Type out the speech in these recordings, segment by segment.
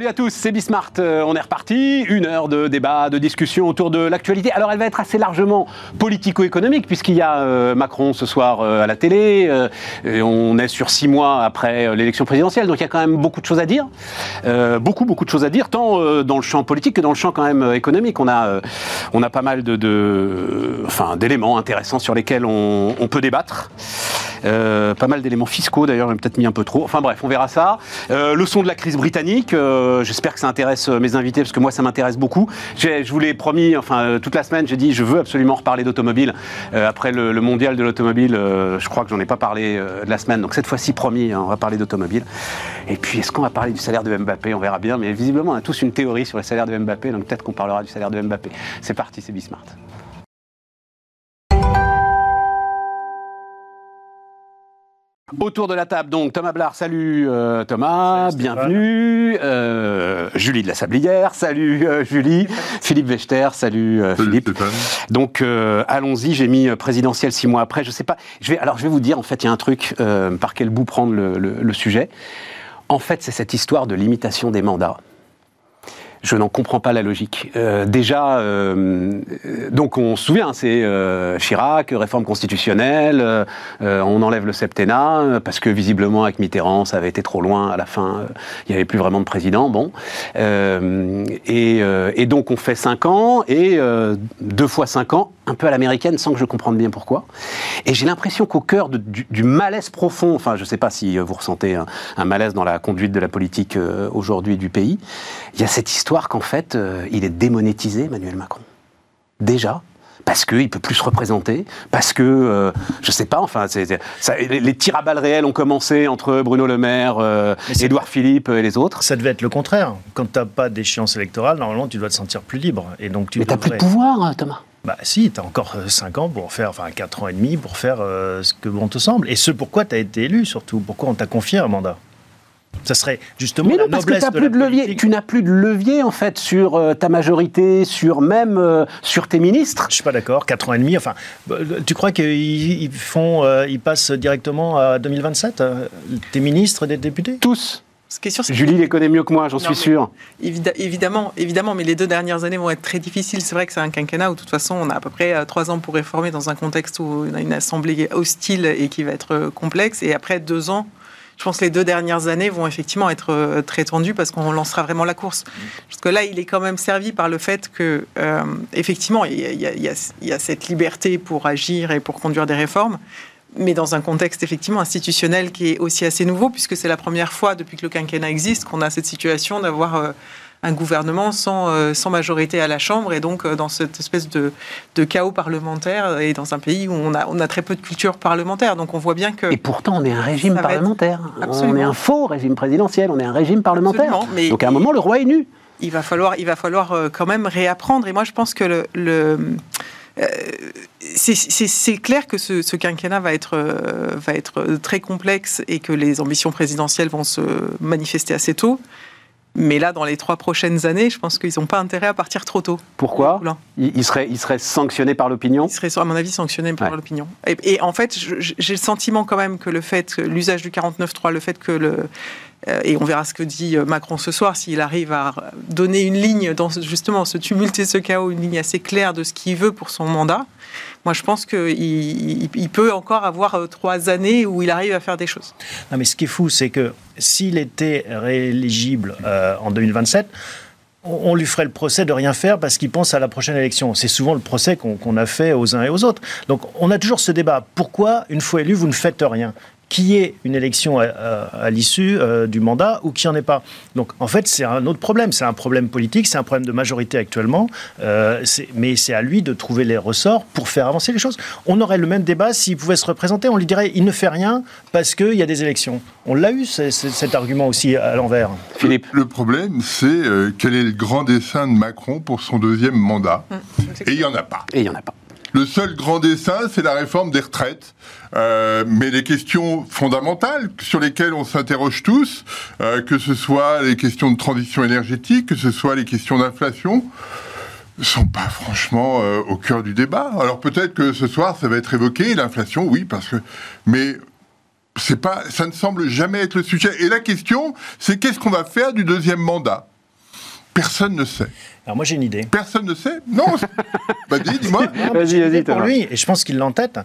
Salut à tous, c'est Bismart. Euh, on est reparti. Une heure de débat, de discussion autour de l'actualité. Alors, elle va être assez largement politico-économique, puisqu'il y a euh, Macron ce soir euh, à la télé. on est sur six mois après l'élection présidentielle. Donc, il y a quand même beaucoup de choses à dire. beaucoup, beaucoup de choses à dire, tant dans le champ politique que dans le champ quand même économique. On a, on a pas mal de, d'éléments intéressants sur lesquels on, peut débattre. pas mal d'éléments fiscaux, d'ailleurs, j'ai peut-être mis un peu trop. Enfin bref, on verra ça. le son de la crise britannique. J'espère que ça intéresse euh, mes invités parce que moi ça m'intéresse beaucoup. Je vous l'ai promis, enfin euh, toute la semaine, j'ai dit je veux absolument reparler d'automobile. après le, mondial de l'automobile, je crois que j'en ai pas parlé de la semaine. Donc cette fois-ci promis, hein, on va parler d'automobile. Et puis est-ce qu'on va parler du salaire de Mbappé? On verra bien. Mais visiblement on a tous une théorie sur le salaire de Mbappé, donc peut-être qu'on parlera du salaire de Mbappé. C'est parti, c'est Bismart. Autour de la table, donc Thomas Blard, salut euh, Thomas, bienvenue. Euh, Julie de la Sablière, salut euh, Julie. Philippe Vechter, salut, Philippe. Donc allons-y, j'ai mis présidentiel six mois après, je sais pas. Je vais, alors je vais vous dire, en fait, il y a un truc, par quel bout prendre le sujet. En fait, c'est cette histoire de limitation des mandats je n'en comprends pas la logique. Euh, déjà, euh, donc on se souvient, c'est euh, Chirac, réforme constitutionnelle, euh, on enlève le septennat, parce que visiblement avec Mitterrand, ça avait été trop loin, à la fin, il n'y avait plus vraiment de président, bon. Et, et, donc on fait 5 ans, et deux fois 5 ans, un peu à l'américaine, sans que je comprenne bien pourquoi. Et j'ai l'impression qu'au cœur du, du, malaise profond, enfin je ne sais pas si vous ressentez un, un, malaise dans la conduite de la politique aujourd'hui du pays, il y a cette histoire qu'en fait, euh, il est démonétisé, Emmanuel Macron. Déjà, parce qu'il ne peut plus se représenter, parce que, euh, je ne sais pas, enfin, les, tirs à balles réels ont commencé entre Bruno Le Maire, euh, Édouard Philippe et les autres. Ça devait être le contraire. Quand tu n'as pas d'échéance électorale, normalement, tu dois te sentir plus libre. Et donc, tu Mais tu n'as plus de pouvoir, hein, Thomas. Bah si, tu as encore 5 ans pour faire, enfin 4 ans et demi pour faire ce que bon te semble. Et ce pourquoi tu as été élu surtout, pourquoi on t'a confié un mandat? Ça serait justement Mais non, parce que plus de levier. Tu n'as plus de levier en fait sur euh, ta majorité, sur même euh, sur tes ministres. Je suis pas d'accord. 4 ans et demi. Enfin, euh, tu crois qu'ils font, ils passent directement à 2027 Tes ministres, des députés? Tous. Julie les connaît mieux que moi, j'en suis sûr. évidemment, évidemment, mais les deux dernières années vont être très difficiles. C'est vrai que c'est un quinquennat où, de toute façon, on a à peu près trois ans pour réformer dans un contexte où on a une assemblée hostile et qui va être complexe. Et après deux ans je pense que les deux dernières années vont effectivement être euh, très tendues parce qu'on lancera vraiment la course. Parce que là, il est quand même servi par le fait que, euh, effectivement, il y, a, cette liberté pour agir et pour conduire des réformes, mais dans un contexte effectivement institutionnel qui est aussi assez nouveau, puisque c'est la première fois depuis que le quinquennat existe qu'on a cette situation d'avoir euh, un gouvernement sans, euh, sans majorité à la Chambre et donc euh, dans cette espèce de, de, chaos parlementaire et dans un pays où on a, on a très peu de culture parlementaire. Donc on voit bien que... Et pourtant on est un régime parlementaire. On est un faux régime présidentiel, on est un régime parlementaire. donc à un moment le roi est nu. Il va falloir, il va falloir euh, quand même réapprendre. Et moi je pense que le, le c'est clair que ce, ce, quinquennat va être, va être très complexe et que les ambitions présidentielles vont se manifester assez tôt. Mais là, dans les trois prochaines années, je pense qu'ils n'ont pas intérêt à partir trop tôt. Pourquoi Ils seraient il serait sanctionnés par l'opinion Ils seraient, à mon avis, sanctionnés par l'opinion. Et, en fait, j'ai le sentiment quand même que le fait, l'usage du 49.3, le fait que le, euh, et on verra ce que dit euh, Macron ce soir, s'il arrive à donner une ligne dans justement ce tumulte et ce chaos, une ligne assez claire de ce qu'il veut pour son mandat. Moi, je pense qu'il il peut encore avoir euh, trois années où il arrive à faire des choses. Non, mais ce qui est fou, c'est que s'il était rééligible en 2027, on lui ferait le procès de rien faire parce qu'il pense à la prochaine élection. C'est souvent le procès qu'on a fait aux uns et aux autres. Donc on a toujours ce débat. Pourquoi, une fois élu, vous ne faites rien? Qui est une élection à, l'issue euh, du mandat ou qui en est pas. Donc en fait, c'est un autre problème. C'est un problème politique, c'est un problème de majorité actuellement, euh, mais c'est à lui de trouver les ressorts pour faire avancer les choses. On aurait le même débat s'il pouvait se représenter. On lui dirait il ne fait rien parce qu'il y a des élections. On l'a eu cet argument aussi à l'envers. Philippe. Le, problème, c'est euh, quel est le grand dessein de Macron pour son deuxième mandat. Mmh, Et il n'y en a pas. Et il n'y en a pas. Le seul grand dessin, c'est la réforme des retraites. Euh, mais les questions fondamentales sur lesquelles on s'interroge tous, euh, que ce soit les questions de transition énergétique, que ce soit les questions d'inflation, sont pas franchement euh, au cœur du débat. Alors peut-être que ce soir ça va être évoqué l'inflation, oui, parce que mais c'est pas, ça ne semble jamais être le sujet. Et la question, c'est qu'est-ce qu'on va faire du deuxième mandat? Personne ne sait. Alors moi j'ai une idée. Personne ne sait Non Vas-y, dis-moi. Vas-y, vas-y, Pour lui, et je pense qu'il l'entête,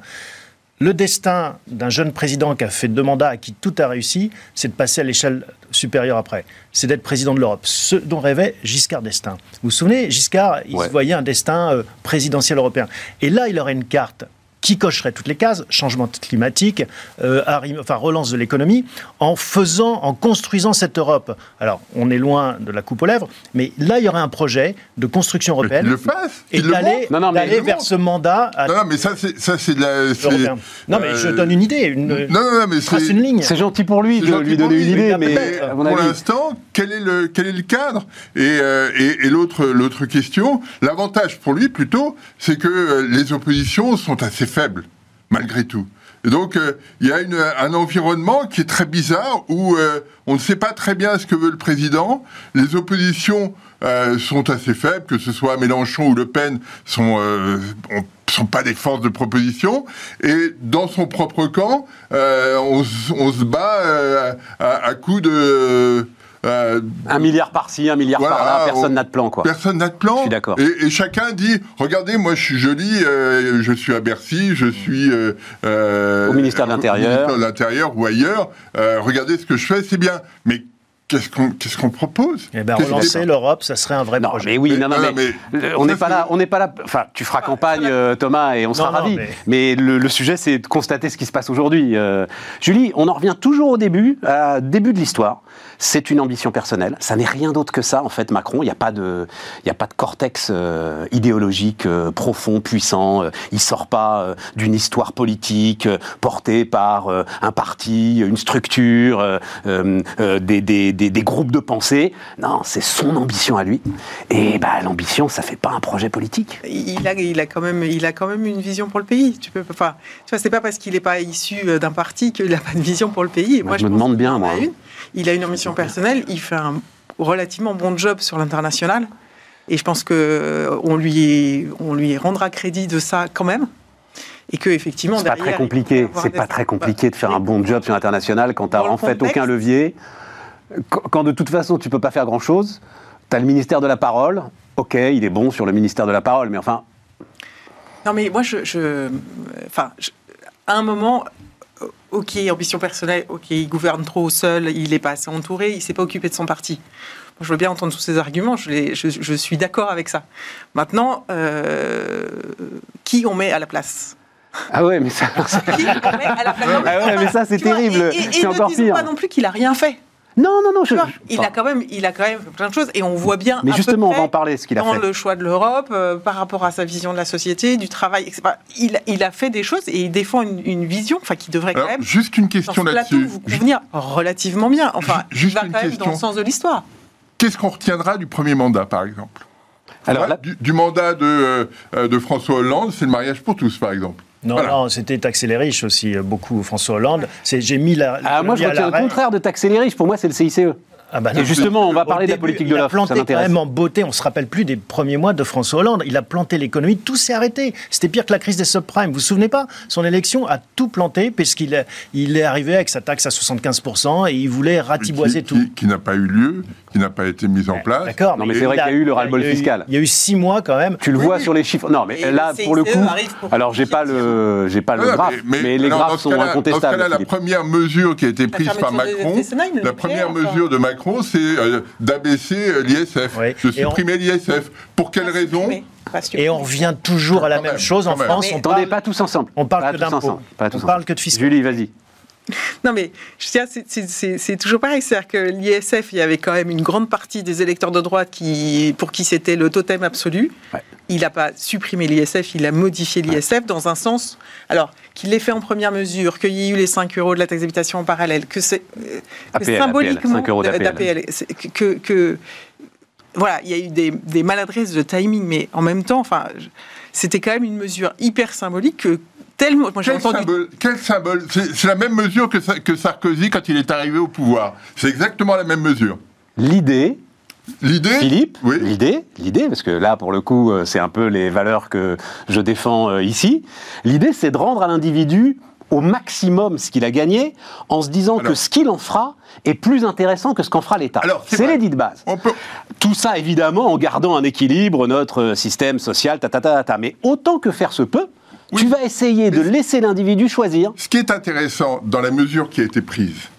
le destin d'un jeune président qui a fait deux mandats, à qui tout a réussi, c'est de passer à l'échelle supérieure après. C'est d'être président de l'Europe. Ce dont rêvait Giscard d'Estaing. Vous vous souvenez, Giscard, il Ouais. se voyait un destin euh, présidentiel européen. Et là, il aurait une carte qui cocherait toutes les cases, changement climatique, euh, enfin relance de l'économie, en faisant, en construisant cette Europe. Alors, on est loin de la coupe aux lèvres, mais là, il y aurait un projet de construction européenne le fasse et d'aller vers ce mandat à Non, non, mais ça, c'est, ça, c'est de la. Non, mais je donne une idée, une, Non, non, non, mais trace c'est. une ligne. C'est gentil pour lui de lui pour donner une idée, mais pour l'instant, quel est le quel est le cadre Et, euh, et, et l'autre l'autre question, l'avantage pour lui plutôt, c'est que euh, les oppositions sont assez faibles malgré tout. Donc euh, il y a une, un environnement qui est très bizarre où euh, on ne sait pas très bien ce que veut le président. Les oppositions euh, sont assez faibles, que ce soit Mélenchon ou Le Pen sont euh, ont- sont pas des forces de proposition. Et dans son propre camp, on, se- on se bat à, à coups de euh, un milliard par-ci, un milliard Voilà, par-là, personne on- n'a de plan, quoi. Personne n'a de plan. Je suis d'accord. Et, et chacun dit regardez, moi je suis joli, euh, je suis à Bercy, je suis. euh, euh, Au ministère de l'Intérieur. Au ministère de l'Intérieur ou ailleurs. euh, regardez ce que je fais, c'est bien. Mais qu'est-ce qu'on qu'est-ce qu'on propose? Eh ben, Qu'est-ce relancer l'Europe, ça serait un vrai Non, projet. mais oui, Mais- non, non, mais, mais- on n'est pas là, on n'est pas là. Enfin, tu feras campagne, euh, Thomas, et on sera ravis. mais- Mais, le, le sujet, c'est de constater ce qui se passe aujourd'hui. Euh, Julie, on en revient toujours au début, à début de l'histoire. C'est une ambition personnelle. Ça n'est rien d'autre que ça, en fait, Macron. Il n'y a pas de, il y a pas de cortex euh, idéologique euh, profond, puissant. Euh, il sort pas d'une histoire politique portée par un parti, une structure, des, des- des- des groupes de pensée. Non, c'est son ambition à lui. Et bah, l'ambition, ça fait pas un projet politique. Il a, il a quand même, il a quand même une vision pour le pays. Tu peux, enfin, tu vois, c'est pas parce qu'il n'est pas issu d'un parti qu'il n'a pas de vision pour le pays. Et Moi, je me demande bien, moi. une. Il a une ambition personnelle. Il fait un relativement bon job sur l'international. Et je pense que euh, on lui, on lui rendra crédit de ça quand même. Et que effectivement, C'est pas très compliqué. C'est pas très compliqué de faire un bon job sur l'international quand t'as en fait contexte- aucun levier. Quand quand de toute façon tu peux pas faire grand chose, t'as le ministère de la parole. Ok, il est bon sur le ministère de la parole, mais enfin, Non, mais moi, je. je- enfin, je- à un moment. Ok, ambition personnelle, ok, il gouverne trop seul, il n'est pas assez entouré, il ne s'est pas occupé de son parti. Moi, je veux bien entendre tous ces arguments, je, les- je- je suis d'accord avec ça. Maintenant, euh, qui on met à la place? Ah ouais, mais ça, Qui on met à la place? Non, Ah ouais, mais ça, c'est vois, terrible. Et, et- et ne disons pire. pas non plus qu'il a rien fait. Non, non, non. Je, vois, je- il enfin, a quand même, il a quand même fait plein de choses, et on voit bien. mais à peu justement, on va en parler ce qu'il a dans fait. le choix de l'Europe, euh, par rapport à sa vision de la société, du travail, etc. Il, il a fait des choses et il défend une, une vision, enfin, qui devrait quand même juste une dans question là-dessus. vous convenir relativement bien. Enfin, Juste il va une quand même question. dans le sens de l'histoire. Qu'est-ce qu'on retiendra du premier mandat, par exemple? Alors là, du, du mandat de, euh, de François Hollande, c'est le mariage pour tous, par exemple. Non, Voilà. non, c'était taxer les riches aussi, euh, beaucoup François Hollande. J'ai mis la. ah, moi, je retiens le contraire de taxer les riches. Pour moi, c'est le CICE. Ah bah non. Et justement, on va parler de la politique de il a l'offre. Ça planté quand même en beauté. On se rappelle plus des premiers mois de François Hollande. Il a planté l'économie, tout s'est arrêté. C'était pire que la crise des subprimes. Vous vous souvenez pas? Son élection a tout planté puisqu'il est, il est arrivé avec sa taxe à 75% et il voulait ratiboiser qui, tout. qui- qui n'a pas eu lieu, qui n'a pas été mise en place. D'accord. Non, mais c'est vrai il qu'il y a eu le ras-le-bol fiscal. Il y a eu six mois quand même. Tu le Oui, vois oui. sur les chiffres. Non, mais Et là, pour le coup, pour alors j'ai pas le, j'ai pas le graphe, mais, les graphes sont cas-là- Dans ce incontestables. cas-là, la première mesure qui a été prise par Macron, la première mesure de Macron, c'est euh, d'abaisser euh, l'ISF, Oui. de on- supprimer l'ISF. Pour quelle raison. Et on revient toujours à la même même, chose en. France. Mais- On Attendez, parle, pas tous ensemble. on parle Pas que tous d'impôts. On parle que de fiscal. Julie, vas-y. Non, mais je c'est- toujours pareil. C'est-à-dire que l'ISF, il y avait quand même une grande partie des électeurs de droite qui, pour qui c'était le totem absolu. Ouais. Il n'a pas supprimé l'ISF, il a modifié l'ISF dans un sens. Alors, qu'il l'ait fait en première mesure, qu'il y ait eu les 5 euros de la taxe d'habitation en parallèle, que c'est euh, symboliquement. 5 euros d'APL. que, que voilà, il y a eu des, maladresses de timing, mais en même temps, enfin, c'était quand même une mesure hyper symbolique que tellement. Moi, quel, entendu... symbole, quel symbole C'est la même mesure que, que Sarkozy quand il est arrivé au pouvoir. C'est exactement la même mesure. L'idée, L'idée Philippe, oui. l'idée, l'idée, parce que là, pour le coup, euh, c'est un peu les valeurs que je défends euh, ici. L'idée, c'est de rendre à l'individu au maximum ce qu'il a gagné en se disant que ce qu'il en fera est plus intéressant que ce qu'en fera l'État. C'est l'idée de base. Tout ça, évidemment, en gardant un équilibre, notre système social, ta, ta, ta, ta. Mais autant que faire se peut, tu vas essayer de laisser l'individu choisir. Ce qui est intéressant dans la mesure qui a été prise,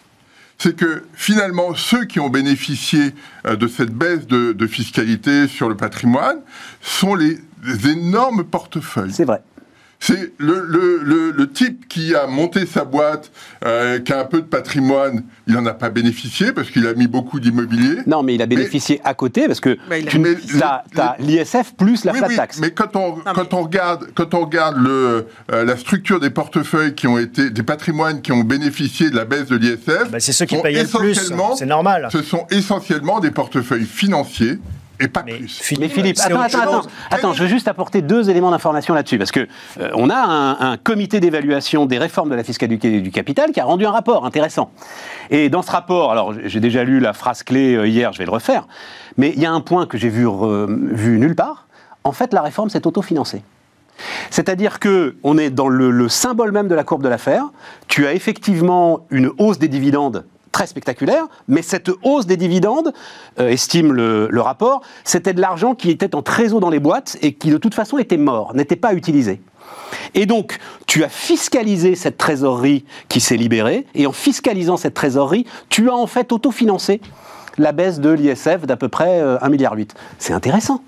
c'est que finalement, ceux qui ont bénéficié euh, de cette baisse de, fiscalité sur le patrimoine sont les énormes portefeuilles. C'est vrai. C'est le, le, le, type qui a monté sa boîte, euh, qui a un peu de patrimoine, il n'en a pas bénéficié parce qu'il a mis beaucoup d'immobilier. Non, mais il a bénéficié à côté parce que tu as, l'ISF plus la flat tax. mais quand on, quand on regarde, quand on regarde le, euh, la structure des portefeuilles qui ont été, des patrimoines qui ont bénéficié de la baisse de l'ISF, bah, c'est ceux qui payaient le plus. C'est normal. Ce sont essentiellement des portefeuilles financiers et pas plus. mais Philippe, attends, attends, attends, attends, je veux juste apporter deux éléments d'information là-dessus, parce que euh, on a un, comité d'évaluation des réformes de la fiscalité du capital qui a rendu un rapport intéressant. Et dans ce rapport, alors j'ai déjà lu la phrase clé euh, hier, je vais le refaire, mais il y a un point que j'ai vu, vu nulle part. En fait, la réforme s'est autofinancée. C'est-à-dire que on est dans le, le symbole même de la courbe de l'affaire. Tu as effectivement une hausse des dividendes très spectaculaire, mais cette hausse des dividendes, euh, estime le, rapport, c'était de l'argent qui était en trésor dans les boîtes et qui de toute façon était mort, n'était pas utilisé. Et donc, tu as fiscalisé cette trésorerie qui s'est libérée, et en fiscalisant cette trésorerie, tu as en fait autofinancé la baisse de l'ISF d'à peu près 1,8 euh, milliard. C'est intéressant.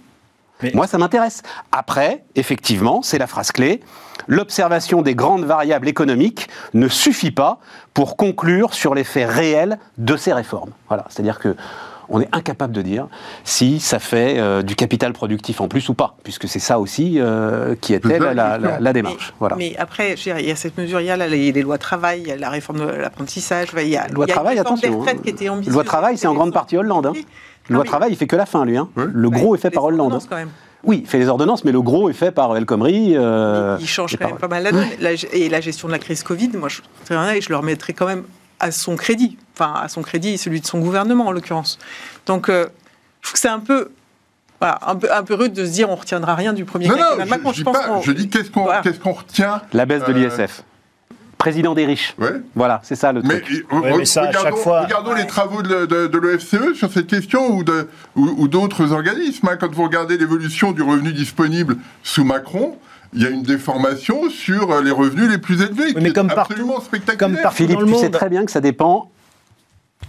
Moi, ça m'intéresse. Après, effectivement, c'est la phrase clé, l'observation des grandes variables économiques ne suffit pas pour conclure sur l'effet réel de ces réformes. Voilà, c'est-à-dire que on est incapable de dire si ça fait euh, du capital productif en plus ou pas, puisque c'est ça aussi euh, qui était la, démarche. Mais, voilà. mais après, il y a cette mesure, il y a les, les, lois de travail, il y a la réforme de l'apprentissage, il y a, loi de travail, attention. Hein. Qui était loi de travail, c'est en grande partie Hollande. Hein. Loi de travail, il fait que la fin, lui. Hein. Le gros est fait par Hollande. Quand même. Oui, il fait les ordonnances, mais le gros est fait par El Khomri. Euh, il change quand même pas mal la donne. et la gestion de la crise Covid, moi, je, je le remettrai quand même à son crédit. Enfin, à son crédit et celui de son gouvernement, en l'occurrence. Donc, euh, je trouve que c'est un peu voilà, un, peu, un peu rude de se dire on retiendra rien du premier non, Non, je, je, je dis qu'est-ce qu'on qu'est-ce qu'on retient La baisse de l'ISF. Euh, président des riches. Voilà, c'est ça le truc. Mais, chaque fois... regardons les travaux de, de, l'OFCE sur cette question ou, ou, d'autres organismes. Hein. Quand vous regardez l'évolution du revenu disponible sous Macron, il y a une déformation sur les revenus les plus élevés, mais comme absolument partout, spectaculaire. Comme partout Philippe, tu sais très bien que ça dépend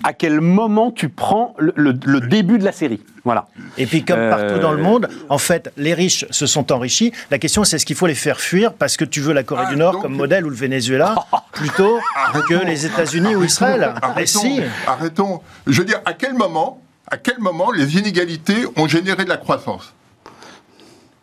à quel moment tu prends le, début de la série. Voilà. Et puis, comme partout dans le euh, monde, en fait, les riches se sont enrichis. La question, c'est est-ce qu'il faut les faire fuir parce que tu veux la Corée ah, du Nord comme modèle ou le Venezuela plutôt que les États-Unis ou Israël? Arrêtons, arrêtons. Je veux dire, à quel moment, à quel moment les inégalités ont généré de la croissance?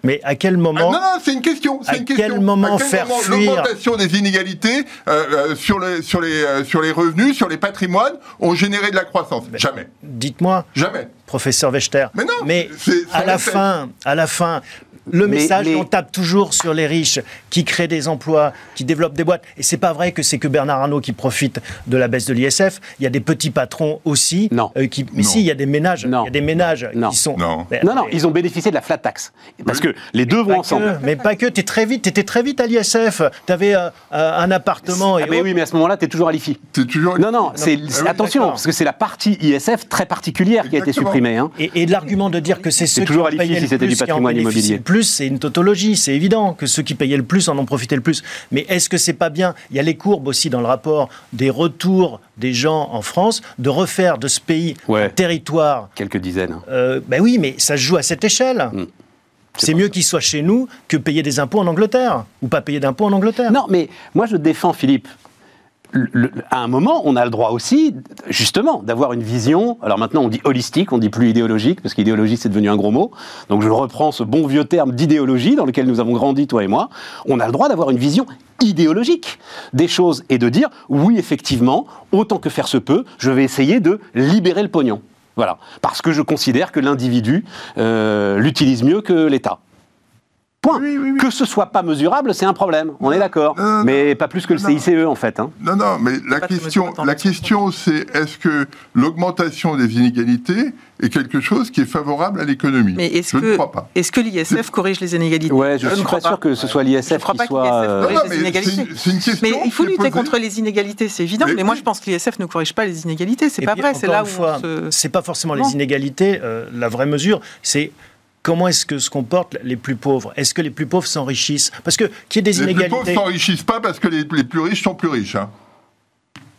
Mais à quel moment ah, Non, non, c'est une question. À quel moment faire fuir l'augmentation des inégalités euh, euh, sur les sur les euh, sur les revenus, sur les patrimoines ont généré de la croissance? Jamais. Dites-moi. Jamais. Professeur Wechter. Mais non. Mais à la fin, à la fin, le message, on tape toujours sur les riches qui créent des emplois, qui développent des boîtes. Et c'est pas vrai que c'est que Bernard Arnault qui profite de la baisse de l'ISF. Il y a des petits patrons aussi. Non. Euh, qui, mais si, il y a des ménages. Non. Il y a des ménages qui sont. Non. non, non, ils ont bénéficié de la flat tax. Parce que les deux vont ensemble. mais pas que. Tu très vite. étais très vite à l'ISF. Tu avais euh, euh, un appartement. Ah, mais oui, mais à ce moment-là, tu es toujours à l'IFI. toujours. Non, non. c'est ah attention, parce que c'est la partie ISF très particulière qui a été supprimée. Hein. Et, l'argument de dire que c'est ceux toujours qui à l'IFI si c'était du patrimoine immobilier. Plus, c'est une tautologie c'est évident que ceux qui payaient le plus en ont profité le plus. Mais est-ce que c'est pas bien? Il y a les courbes aussi dans le rapport des retours des gens en France, de refaire de ce pays un territoire. Quelques dizaines. Hein. Euh, ben oui, mais ça se joue à cette échelle. Hmm. C'est mieux qu'il soit chez nous que payer des impôts en Angleterre, ou pas payer d'impôts en Angleterre. Non, mais moi je défends Philippe à un moment, on a le droit aussi, justement, d'avoir une vision. Alors maintenant, on dit holistique, on dit plus idéologique, parce qu'idéologie, c'est devenu un gros mot. Donc je reprends ce bon vieux terme d'idéologie dans lequel nous avons grandi, toi et moi. On a le droit d'avoir une vision idéologique des choses et de dire, oui, effectivement, autant que faire se peut, je vais essayer de libérer le pognon. Voilà. Parce que je considère que l'individu euh, l'utilise mieux que l'État. Point. Que ce soit pas mesurable, c'est un problème. On est d'accord. Mais pas plus que le CICE en fait. Hein. Non, non, mais la question, la question, c'est est-ce que l'augmentation des inégalités est quelque chose qui est favorable à l'économie? Mais est-ce Je que, ne crois pas. Est-ce que l'ISF corrige les inégalités? Ouais, je, ne suis crois pas sûr que ce soit l'ISF Je ne crois qui pas que soit. l'ISF euh, corrige Non, les mais inégalités. c'est une- c'est une question Mais il faut lutter posée. contre les inégalités, c'est évident. Mais- Mais, moi, je pense que l'ISF ne corrige pas les inégalités. C'est Et pas puis, vrai. C'est là où se... c'est pas forcément les inégalités. euh, la vraie mesure, c'est comment est-ce que se comportent les plus pauvres? Est-ce que les plus pauvres s'enrichissent? Parce que qu'il y ait des Les plus pauvres inégalités. s'enrichissent pas parce que les, les plus riches sont plus riches. Hein.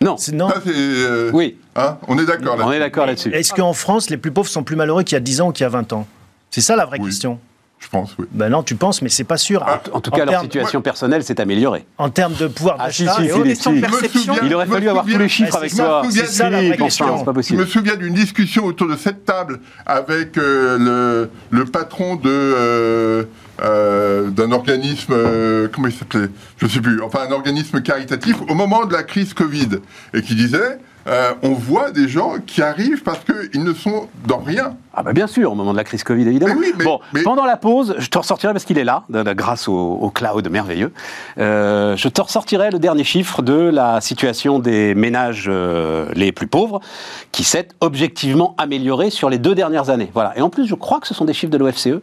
Non. c'est- Non. Ça, euh, Oui, hein, on est d'accord là. on est d'accord là-dessus. Est-ce qu'en France, les plus pauvres sont plus malheureux qu'il y a 10 ans ou qu'il y a 20 ans? C'est ça la vraie Oui. question. Je pense, oui. Ben non, tu penses, mais c'est pas sûr. En tout cas, leur termes- situation personnelle s'est améliorée. En termes de pouvoir Ah, si, d'achat si, et si, de perception. Je Il aurait je fallu avoir tous les chiffres Ah, avec toi. je C'est ça la vraie question. c'est pas Je possible. me souviens d'une discussion autour de cette table avec euh, le, le patron de euh, euh, d'un organisme, euh, comment il s'appelait? Je ne sais plus. Enfin, un organisme caritatif au moment de la crise Covid et qui disait euh, on voit des gens qui arrivent parce qu'ils ne sont dans rien. Ah bah bien sûr, au moment de la crise Covid, évidemment. Mais oui, mais- bon, mais- pendant la pause, je te ressortirai, parce qu'il est là, grâce au, au cloud merveilleux, euh, je te ressortirai le dernier chiffre de la situation des ménages euh, les plus pauvres, qui s'est objectivement améliorée sur les deux dernières années. Voilà. Et en plus, je crois que ce sont des chiffres de l'OFCE,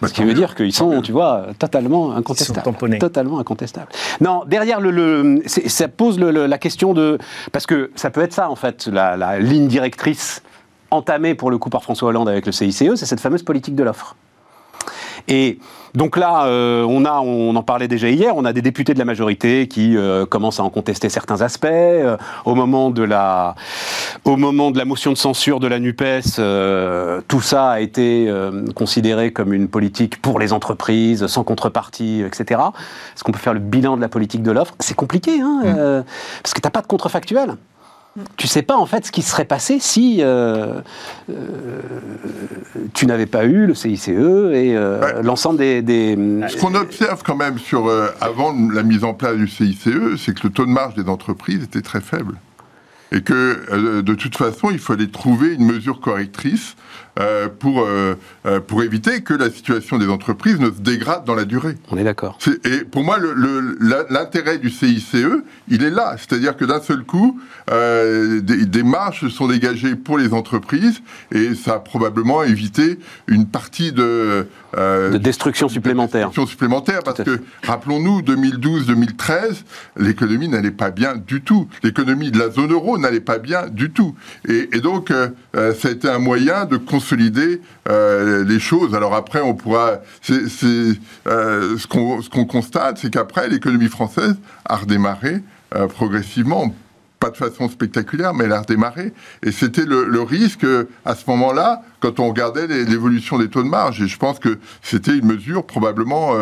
Bah, ce qui veut dire qu'ils sont, tu vois, totalement incontestables. tamponnés. Totalement incontestables. Non, derrière le, ça pose le- le- la question de, parce que ça peut être ça en fait, la, la ligne directrice entamée pour le coup par François Hollande avec le CICE, c'est cette fameuse politique de l'offre. Et donc là, euh, on a, on en parlait déjà hier, on a des députés de la majorité qui euh, commencent à en contester certains aspects. Euh, au moment de la, au moment de la motion de censure de la Nupes, tout ça a été considéré comme une politique pour les entreprises, sans contrepartie, etc. Est-ce qu'on peut faire le bilan de la politique de l'offre? C'est compliqué, hein, euh, parce que t'as pas de contrefactuel. Tu sais pas en fait ce qui serait passé si euh, euh, tu n'avais pas eu le CICE et euh, Ouais. l'ensemble des, des- Ce qu'on observe quand même sur, avant la mise en place du CICE, c'est que le taux de marge des entreprises était très faible. Et que, de toute façon, il fallait trouver une mesure correctrice euh, pour, euh, euh, pour éviter que la situation des entreprises ne se dégrade dans la durée. On est d'accord. Et pour moi, l'intérêt du CICE, il est là. C'est-à-dire que d'un seul coup, euh, des, des marges se sont dégagées pour les entreprises et ça a probablement évité une partie de... De destruction supplémentaire. destruction supplémentaire, parce que, rappelons-nous, 2012-2013, l'économie n'allait pas bien du tout. L'économie de la zone euro n'allait pas bien du tout. Et, et donc, ça a été un moyen de consolider euh, les choses. Alors après, on pourra... euh, ce qu'on constate, c'est qu'après, l'économie française a redémarré euh, progressivement pas de façon spectaculaire, mais elle a redémarré. Et c'était le, risque à ce moment-là, quand on regardait l'évolution des taux de marge. Et je pense que c'était une mesure probablement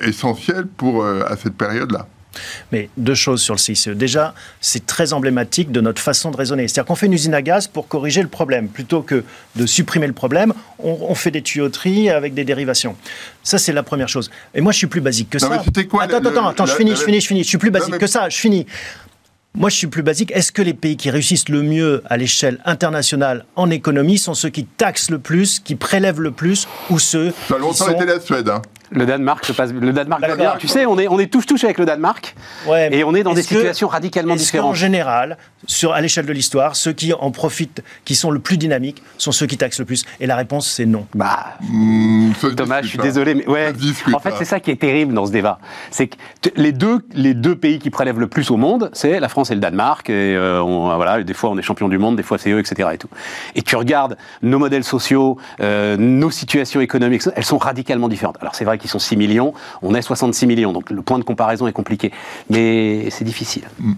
essentielle pour, à cette période-là. Mais deux choses sur le CICE. Déjà, c'est très emblématique de notre façon de raisonner. C'est-à-dire qu'on fait une usine à gaz pour corriger le problème. Plutôt que de supprimer le problème, on, on fait des tuyauteries avec des dérivations. Ça, c'est la première chose. Et moi, je suis plus basique que Non, ça. mais quoi Attends, le- attends, attends, je finis, je finis, je finis. Je suis plus basique mais- que ça, je finis. Moi, je suis plus basique. Est-ce que les pays qui réussissent le mieux à l'échelle internationale en économie sont ceux qui taxent le plus, qui prélèvent le plus, ou ceux Ça a qui longtemps sont... été la Suède. Hein. Le Danemark se passe. Le Danemark va bien. Tu sais, on est, on est touche-touche avec le Danemark. Ouais, Et on est dans des que- situations radicalement est-ce qu'en différentes. général, sur, à l'échelle de l'histoire, ceux qui en profitent, qui sont le plus dynamiques, sont ceux qui taxent le plus? Et la réponse, c'est non. Bah, Mmh, Thomas, je suis hein. désolé, mais ouais. En fait, c'est ça qui est terrible dans ce débat. C'est que les deux, les deux pays qui prélèvent le plus au monde, c'est la France et le Danemark. Et euh, on- voilà, des fois on est champion du monde, des fois c'est eux, etc. Et, tout. et tu regardes nos modèles sociaux, euh, nos situations économiques, elles sont radicalement différentes. Alors c'est vrai qu'ils sont 6 millions, on est 66 millions, donc le point de comparaison est compliqué. Mais c'est difficile. Mm.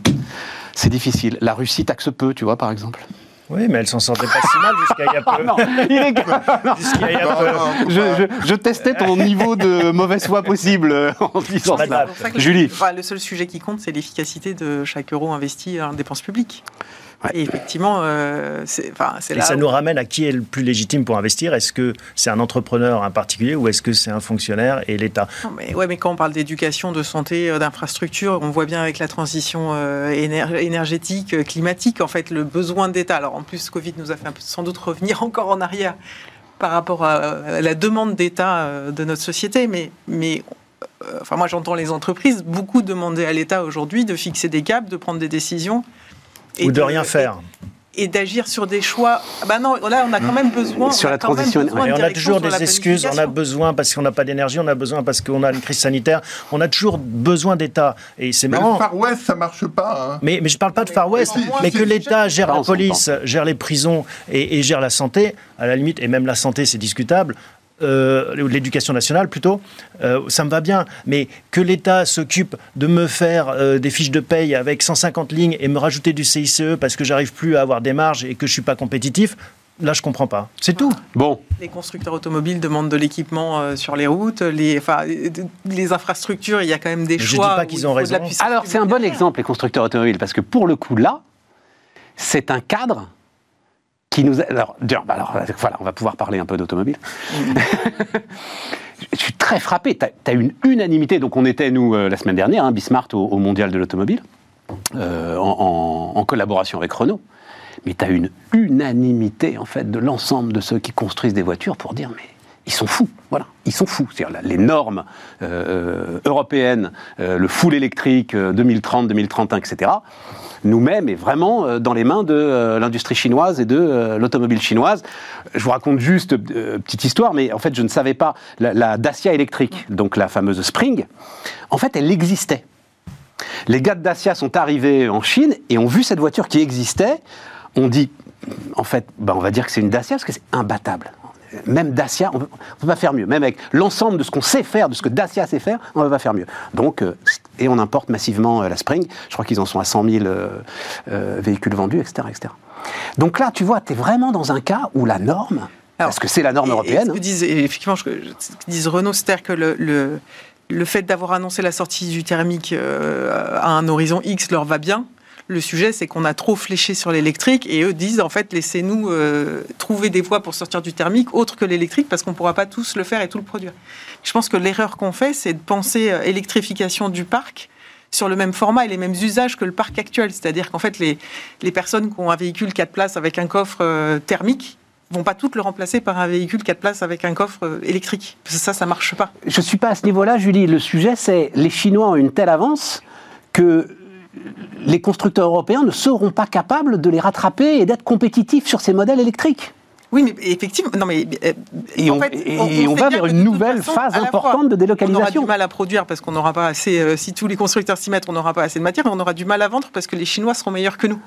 C'est difficile. La Russie taxe peu, tu vois, par exemple. Oui, mais elles s'en sortaient pas si mal jusqu'à il y a peu. Non, il est... non. Jusqu'à il y a Non, peu. non, faut Je, pas- je- je testais ton niveau de mauvaise foi possible euh, en disant ça le- Julie. enfin, le seul sujet qui compte, c'est l'efficacité de chaque euro investi en dépenses publiques. Et effectivement, euh, c'est Et ça nous ramène à qui est le plus légitime pour investir. Est-ce que c'est un entrepreneur, un particulier, ou est-ce que c'est un fonctionnaire et l'État? Mais, ouais, mais quand on parle d'éducation, de santé, euh, d'infrastructure, on voit bien avec la transition euh, énergétique, euh, climatique, en fait, le besoin d'État. Alors en plus, Covid nous a fait sans doute revenir encore en arrière par rapport à la demande d'État de notre société, mais, mais enfin moi j'entends les entreprises beaucoup demander à l'État aujourd'hui de fixer des caps, de prendre des décisions ou de, rien faire. Et, d'agir sur des choix. Bah non, là, on a quand même besoin. Sur la transition. on a toujours des excuses. On a besoin parce qu'on n'a pas d'énergie. On a besoin parce qu'on a une crise sanitaire. On a toujours besoin d'État. Et c'est marrant. Mais le Far West, ça marche pas. Hein. Mais, mais je parle pas de Far West. Mais, que l'État gère la police, gère les prisons et, et, gère la santé, à la limite, et même la santé, c'est discutable. Euh, l'éducation nationale plutôt, euh, ça me va bien. Mais que l'État s'occupe de me faire euh, des fiches de paye avec 150 lignes et me rajouter du CICE parce que j'arrive plus à avoir des marges et que je suis pas compétitif, Là, je comprends pas. C'est tout. Bon. Les constructeurs automobiles demandent de l'équipement sur les routes, les, enfin, les infrastructures. Il y a quand même des choix. Je dis pas qu'ils ont raison. Alors, c'est un bon exemple les constructeurs automobiles parce que pour le coup là, c'est un cadre qui nous. Alors, bah, alors, voilà, on va pouvoir parler un peu d'automobile. je suis très frappé. Tu as, une unanimité. Donc, on était, nous, euh, la semaine dernière, hein, Bismarck au, Mondial de l'automobile, euh, en, collaboration avec Renault. Mais tu as une unanimité, en fait, de l'ensemble de ceux qui construisent des voitures pour dire mais ils sont fous, voilà, ils sont fous. C'est-à-dire les normes euh, européennes, le full électrique 2030, 2031, etc nous-mêmes est vraiment euh, dans les mains de euh, l'industrie chinoise et de euh, l'automobile chinoise. Je vous raconte juste une petite histoire, mais en fait, je ne savais pas. La, Dacia électrique, donc la fameuse Spring, en fait, elle existait. Les gars de Dacia sont arrivés en Chine et ont vu cette voiture qui existait. On dit, en fait, ben on va dire que c'est une Dacia parce que c'est imbattable même Dacia, on ne peut pas faire mieux. Même avec l'ensemble de ce qu'on sait faire, de ce que Dacia sait faire, on ne peut pas faire mieux. Donc, euh, et on importe massivement euh, la Spring. Je crois qu'ils en sont à 100 000 euh, véhicules vendus, etc., etc. Donc là, tu vois, tu es vraiment dans un cas où la norme, parce que c'est la norme européenne. ce que disent, effectivement, ce que disent Renault, c'est-à-dire que le, le, fait d'avoir annoncé la sortie du thermique à un horizon X leur va bien. Le sujet, c'est qu'on a trop fléché sur l'électrique et eux disent en fait laissez-nous euh, trouver des voies pour sortir du thermique autre que l'électrique parce qu'on ne pourra pas tous le faire et tout le produire. Je pense que l'erreur qu'on fait, c'est de penser euh, électrification du parc sur le même format et les mêmes usages que le parc actuel. C'est-à-dire qu'en fait, les, les personnes qui ont un véhicule 4 places avec un coffre euh, thermique vont pas toutes le remplacer par un véhicule 4 places avec un coffre électrique. Ça, ça marche pas. Je suis pas à ce niveau-là, Julie. Le sujet, c'est les Chinois ont une telle avance que les constructeurs européens ne seront pas capables de les rattraper et d'être compétitifs sur ces modèles électriques. Oui, mais effectivement, non mais euh, et, on, on, va vers une nouvelle phase importante de délocalisation. On aura du mal à produire parce qu'on n'aura pas assez. Euh, si tous les constructeurs s'y mettent, on n'aura pas assez de matière. Et on aura du mal à vendre parce que les Chinois seront meilleurs que nous.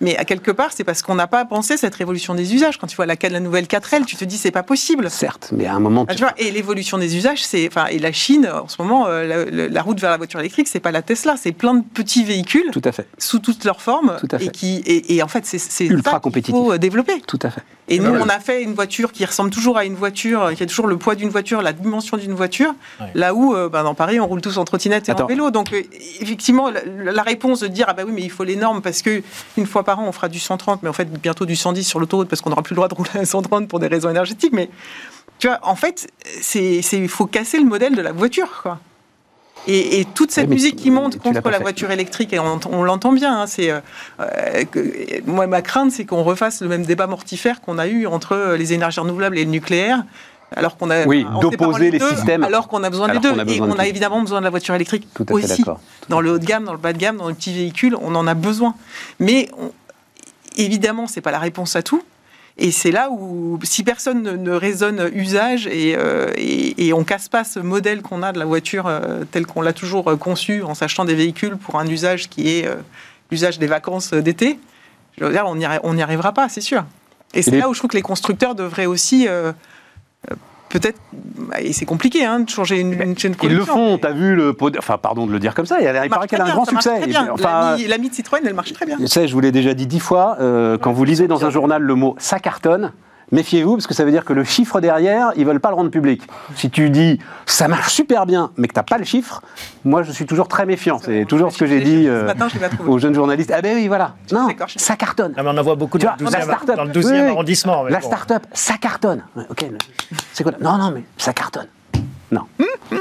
Mais à quelque part, c'est parce qu'on n'a pas pensé cette révolution des usages. Quand tu vois la, la nouvelle 4L, tu te dis c'est pas possible. Certes, mais à un moment. Ah, tu vois, et l'évolution des usages, c'est enfin et la Chine en ce moment, euh, la, route vers la voiture électrique, c'est pas la Tesla, c'est plein de petits véhicules. Tout à fait. Sous toutes leurs formes. Tout à fait. Et qui et, en fait c'est ultra compétitif. Il faut développer. Tout à fait. Et nous, on a fait une voiture qui ressemble toujours à une voiture, qui a toujours le poids d'une voiture, la dimension d'une voiture, là où, euh, bah, dans Paris, on roule tous en trottinette et en vélo. Donc, euh, effectivement, la, réponse de dire, ah bah oui, mais il faut les normes parce que une fois par an, on fera du 130, mais en fait, bientôt du 110 sur l'autoroute parce qu'on n'aura plus le droit de rouler à 130 pour des raisons énergétiques. Mais, tu vois, en fait, il faut casser le modèle de la voiture, quoi. Et, toute cette musique qui monte contre la voiture électrique, et on, l'entend bien, hein, c'est, euh, euh, moi ma crainte c'est qu'on refasse le même débat mortifère qu'on a eu entre les énergies renouvelables et le nucléaire. Alors qu'on a oui, d'opposer les, systèmes. Alors qu'on a besoin des deux. et on a évidemment besoin de la voiture électrique Tout aussi. Dans le haut de gamme, dans le bas de gamme, dans les petits véhicules, on en a besoin. Mais évidemment, c'est pas la réponse à tout. Et c'est là où, si personne ne, raisonne usage et, euh, et, on casse pas ce modèle qu'on a de la voiture euh, tel qu'on l'a toujours euh, conçu en s'achetant des véhicules pour un usage qui est l'usage des vacances d'été, je veux dire, on n'y arrivera pas, c'est sûr. Et c'est là où je trouve que les constructeurs devraient aussi peut-être, et c'est compliqué hein, de changer une, chaîne de production. Ils le font, t'as vu le. Enfin, pardon de le dire comme ça, il, paraît qu'elle a un grand succès. Enfin, L'ami de Citroën, elle marche très bien. Tu sais, je vous l'ai déjà dit dix fois, euh, quand vous lisez dans un journal le mot ça cartonne, méfiez-vous, parce que ça veut dire que le chiffre derrière, ils veulent pas le rendre public. Si tu dis ça marche super bien, mais que tu n'as pas le chiffre, moi je suis toujours très méfiant. C'est toujours ce que j'ai dit euh, aux jeunes journalistes. Ah ben oui, voilà. Non, ça cartonne. Ah, on en voit beaucoup tu vois, la dans le 12e arrondissement. La start-up, ça cartonne. Ok, c'est quoi? Non, non, mais ça cartonne. Non.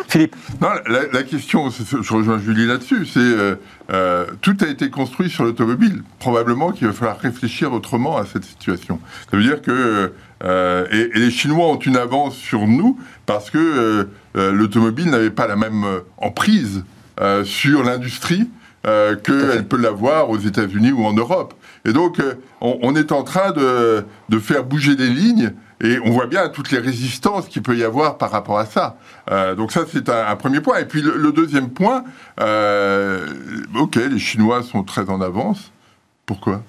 Philippe Non, la, question, je rejoins Julie là-dessus, c'est euh, euh, tout a été construit sur l'automobile. Probablement qu'il va falloir réfléchir autrement à cette situation. Ça veut dire que euh, et, les Chinois ont une avance sur nous parce que l'automobile n'avait pas la même emprise sur l'industrie qu'elle peut l'avoir aux États-Unis ou en Europe. Et donc, on, est en train de, de faire bouger des lignes et on voit bien toutes les résistances qu'il peut y avoir par rapport à ça. Euh, donc ça, c'est un, premier point. Et puis le, deuxième point, euh, ok, les Chinois sont très en avance. Pourquoi?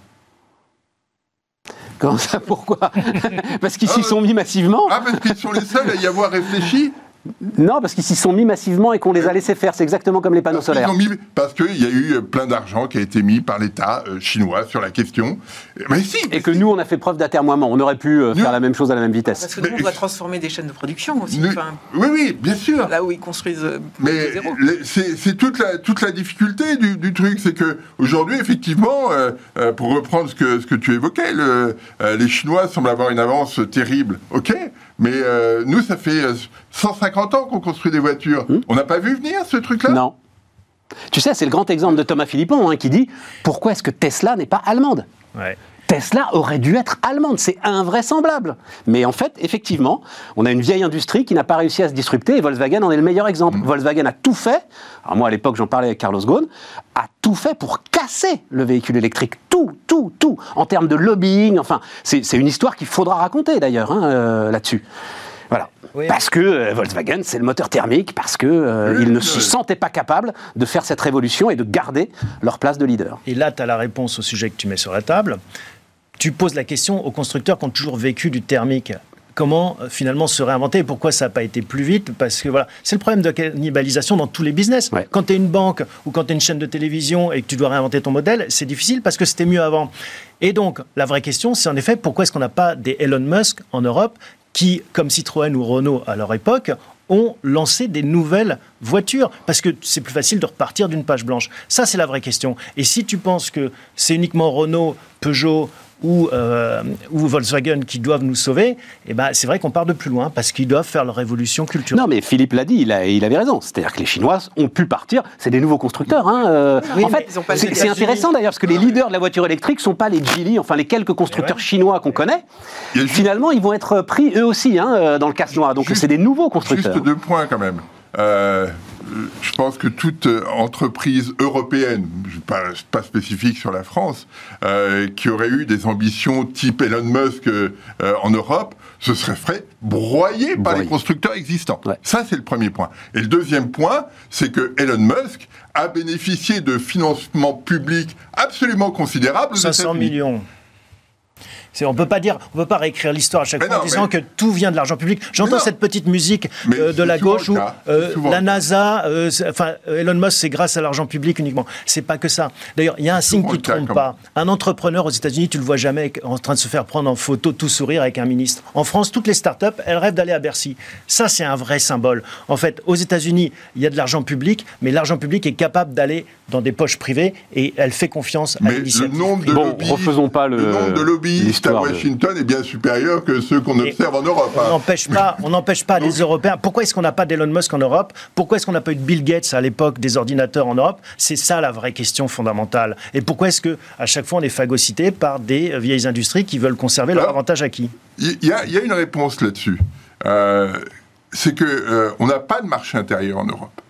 Comment ça, pourquoi? Parce qu'ils s'y ah, sont mis massivement? Ah, parce qu'ils sont les seuls à y avoir réfléchi non, parce qu'ils s'y sont mis massivement et qu'on les a laissés faire. C'est exactement comme les panneaux solaires. parce qu'il y a eu plein d'argent qui a été mis par l'État euh, chinois sur la question. Mais si, et que nous, on a fait preuve d'atermoiement. On aurait pu euh, faire la même chose à la même vitesse. Parce que nous, on doit transformer des chaînes de production aussi. oui, oui, bien sûr. Là où ils construisent. Euh, Mais c'est toute la, toute la difficulté du, truc. C'est que aujourd'hui, effectivement, pour reprendre ce que, ce que tu évoquais, les Chinois semblent avoir une avance terrible. OK mais euh, nous, ça fait 150 euh, ans qu'on construit des voitures. Hmm. On n'a pas vu venir ce truc-là? Non. Tu sais, c'est le grand exemple de Thomas Philippon hein, qui dit pourquoi est-ce que Tesla n'est pas allemande? Ouais. Tesla aurait dû être allemande, c'est invraisemblable. Mais en fait, effectivement, on a une vieille industrie qui n'a pas réussi à se disrupter et Volkswagen en est le meilleur exemple. Mm. Volkswagen a tout fait, alors moi à l'époque j'en parlais avec Carlos Ghosn, a tout fait pour casser le véhicule électrique. Tout, tout, tout. En termes de lobbying, enfin, c'est une histoire qu'il faudra raconter d'ailleurs hein, euh, là-dessus. Voilà. Parce que euh, Volkswagen, c'est le moteur thermique, parce qu'ils euh, ne se sentaient pas capables de faire cette révolution et de garder leur place de leader. Et là, tu as la réponse au sujet que tu mets sur la table tu poses la question aux constructeurs qui ont toujours vécu du thermique comment euh, finalement se réinventer et pourquoi ça n'a pas été plus vite? Parce que voilà, c'est le problème de cannibalisation dans tous les business. Quand tu es une banque ou quand tu es une chaîne de télévision et que tu dois réinventer ton modèle, c'est difficile parce que c'était mieux avant. Et donc, la vraie question, c'est en effet pourquoi est-ce qu'on n'a pas des Elon Musk en Europe qui, comme Citroën ou Renault à leur époque, ont lancé des nouvelles voitures? Parce que c'est plus facile de repartir d'une page blanche. Ça, c'est la vraie question. Et si tu penses que c'est uniquement Renault, Peugeot ou, euh, ou Volkswagen qui doivent nous sauver, eh ben, c'est vrai qu'on part de plus loin parce qu'ils doivent faire leur révolution culturelle. Non, mais Philippe l'a dit, il, a, il avait raison. C'est-à-dire que les Chinois ont pu partir, c'est des nouveaux constructeurs. Hein, euh. en fait, c'est intéressant d'ailleurs parce que les leaders de la voiture électrique ne sont pas les Geely, enfin les quelques constructeurs chinois qu'on connaît. Finalement, ils vont être pris eux aussi hein, euh, dans le casse-noir. Donc c'est des nouveaux constructeurs. Juste deux points quand même. Euh, je pense que toute entreprise européenne, pas, pas spécifique sur la France, euh, qui aurait eu des ambitions type Elon Musk euh, en Europe, se serait fait broyer par les constructeurs existants. Ça, c'est le premier point. Et le deuxième point, c'est que Elon Musk a bénéficié de financements publics absolument considérables. 500 millions on peut pas dire, on peut pas réécrire l'histoire à chaque fois en disant que tout vient de l'argent public. J'entends cette petite musique euh, de la gauche où euh, la NASA, euh, enfin Elon Musk, c'est grâce à l'argent public uniquement. C'est pas que ça. D'ailleurs, il y a un signe qui ne trompe pas. Un entrepreneur aux États-Unis, tu le vois jamais en train de se faire prendre en photo, tout sourire avec un ministre. En France, toutes les startups, elles rêvent d'aller à Bercy. Ça, c'est un vrai symbole. En fait, aux États-Unis, il y a de l'argent public, mais l'argent public est capable d'aller dans des poches privées et elle fait confiance à l'initiative. Le nombre de bon, refaisons pas le, le nombre de à Washington est bien supérieur que ceux qu'on observe en Europe. On hein. n'empêche pas, on n'empêche pas les Européens. Pourquoi est-ce qu'on n'a pas d'Elon Musk en Europe? Pourquoi est-ce qu'on n'a pas eu de Bill Gates à l'époque des ordinateurs en Europe? C'est ça la vraie question fondamentale. Et pourquoi est-ce que à chaque fois on est phagocyté par des vieilles industries qui veulent conserver leur avantage acquis? Il y, a une réponse là-dessus. Euh, c'est que euh, on n'a pas de marché intérieur en Europe.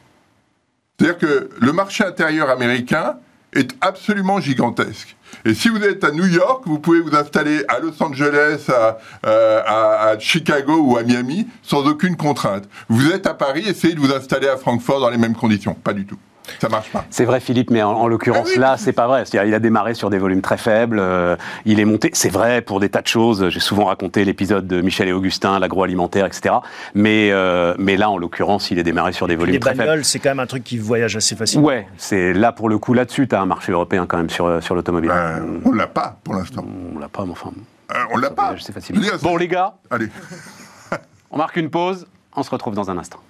C'est-à-dire que le marché intérieur américain est absolument gigantesque. Et si vous êtes à New York, vous pouvez vous installer à Los Angeles, à, euh, à, Chicago ou à Miami sans aucune contrainte. Vous êtes à Paris, essayez de vous installer à Francfort dans les mêmes conditions. Pas du tout. Ça marche pas. C'est vrai, Philippe, mais en, l'occurrence ah là, c'est pas vrai. il a démarré sur des volumes très faibles. Euh, il est monté. C'est vrai pour des tas de choses. J'ai souvent raconté l'épisode de Michel et Augustin, l'agroalimentaire, etc. Mais euh, mais là, en l'occurrence, il est démarré sur des volumes très faibles. c'est quand même un truc qui voyage assez facilement. Ouais, c'est là pour le coup là-dessus, tu as un marché européen quand même sur sur l'automobile. Ben, on l'a pas pour l'instant. On l'a pas, mais enfin. Euh, on l'a pas. C'est facile. Bon, les gars. Allez. on marque une pause. On se retrouve dans un instant.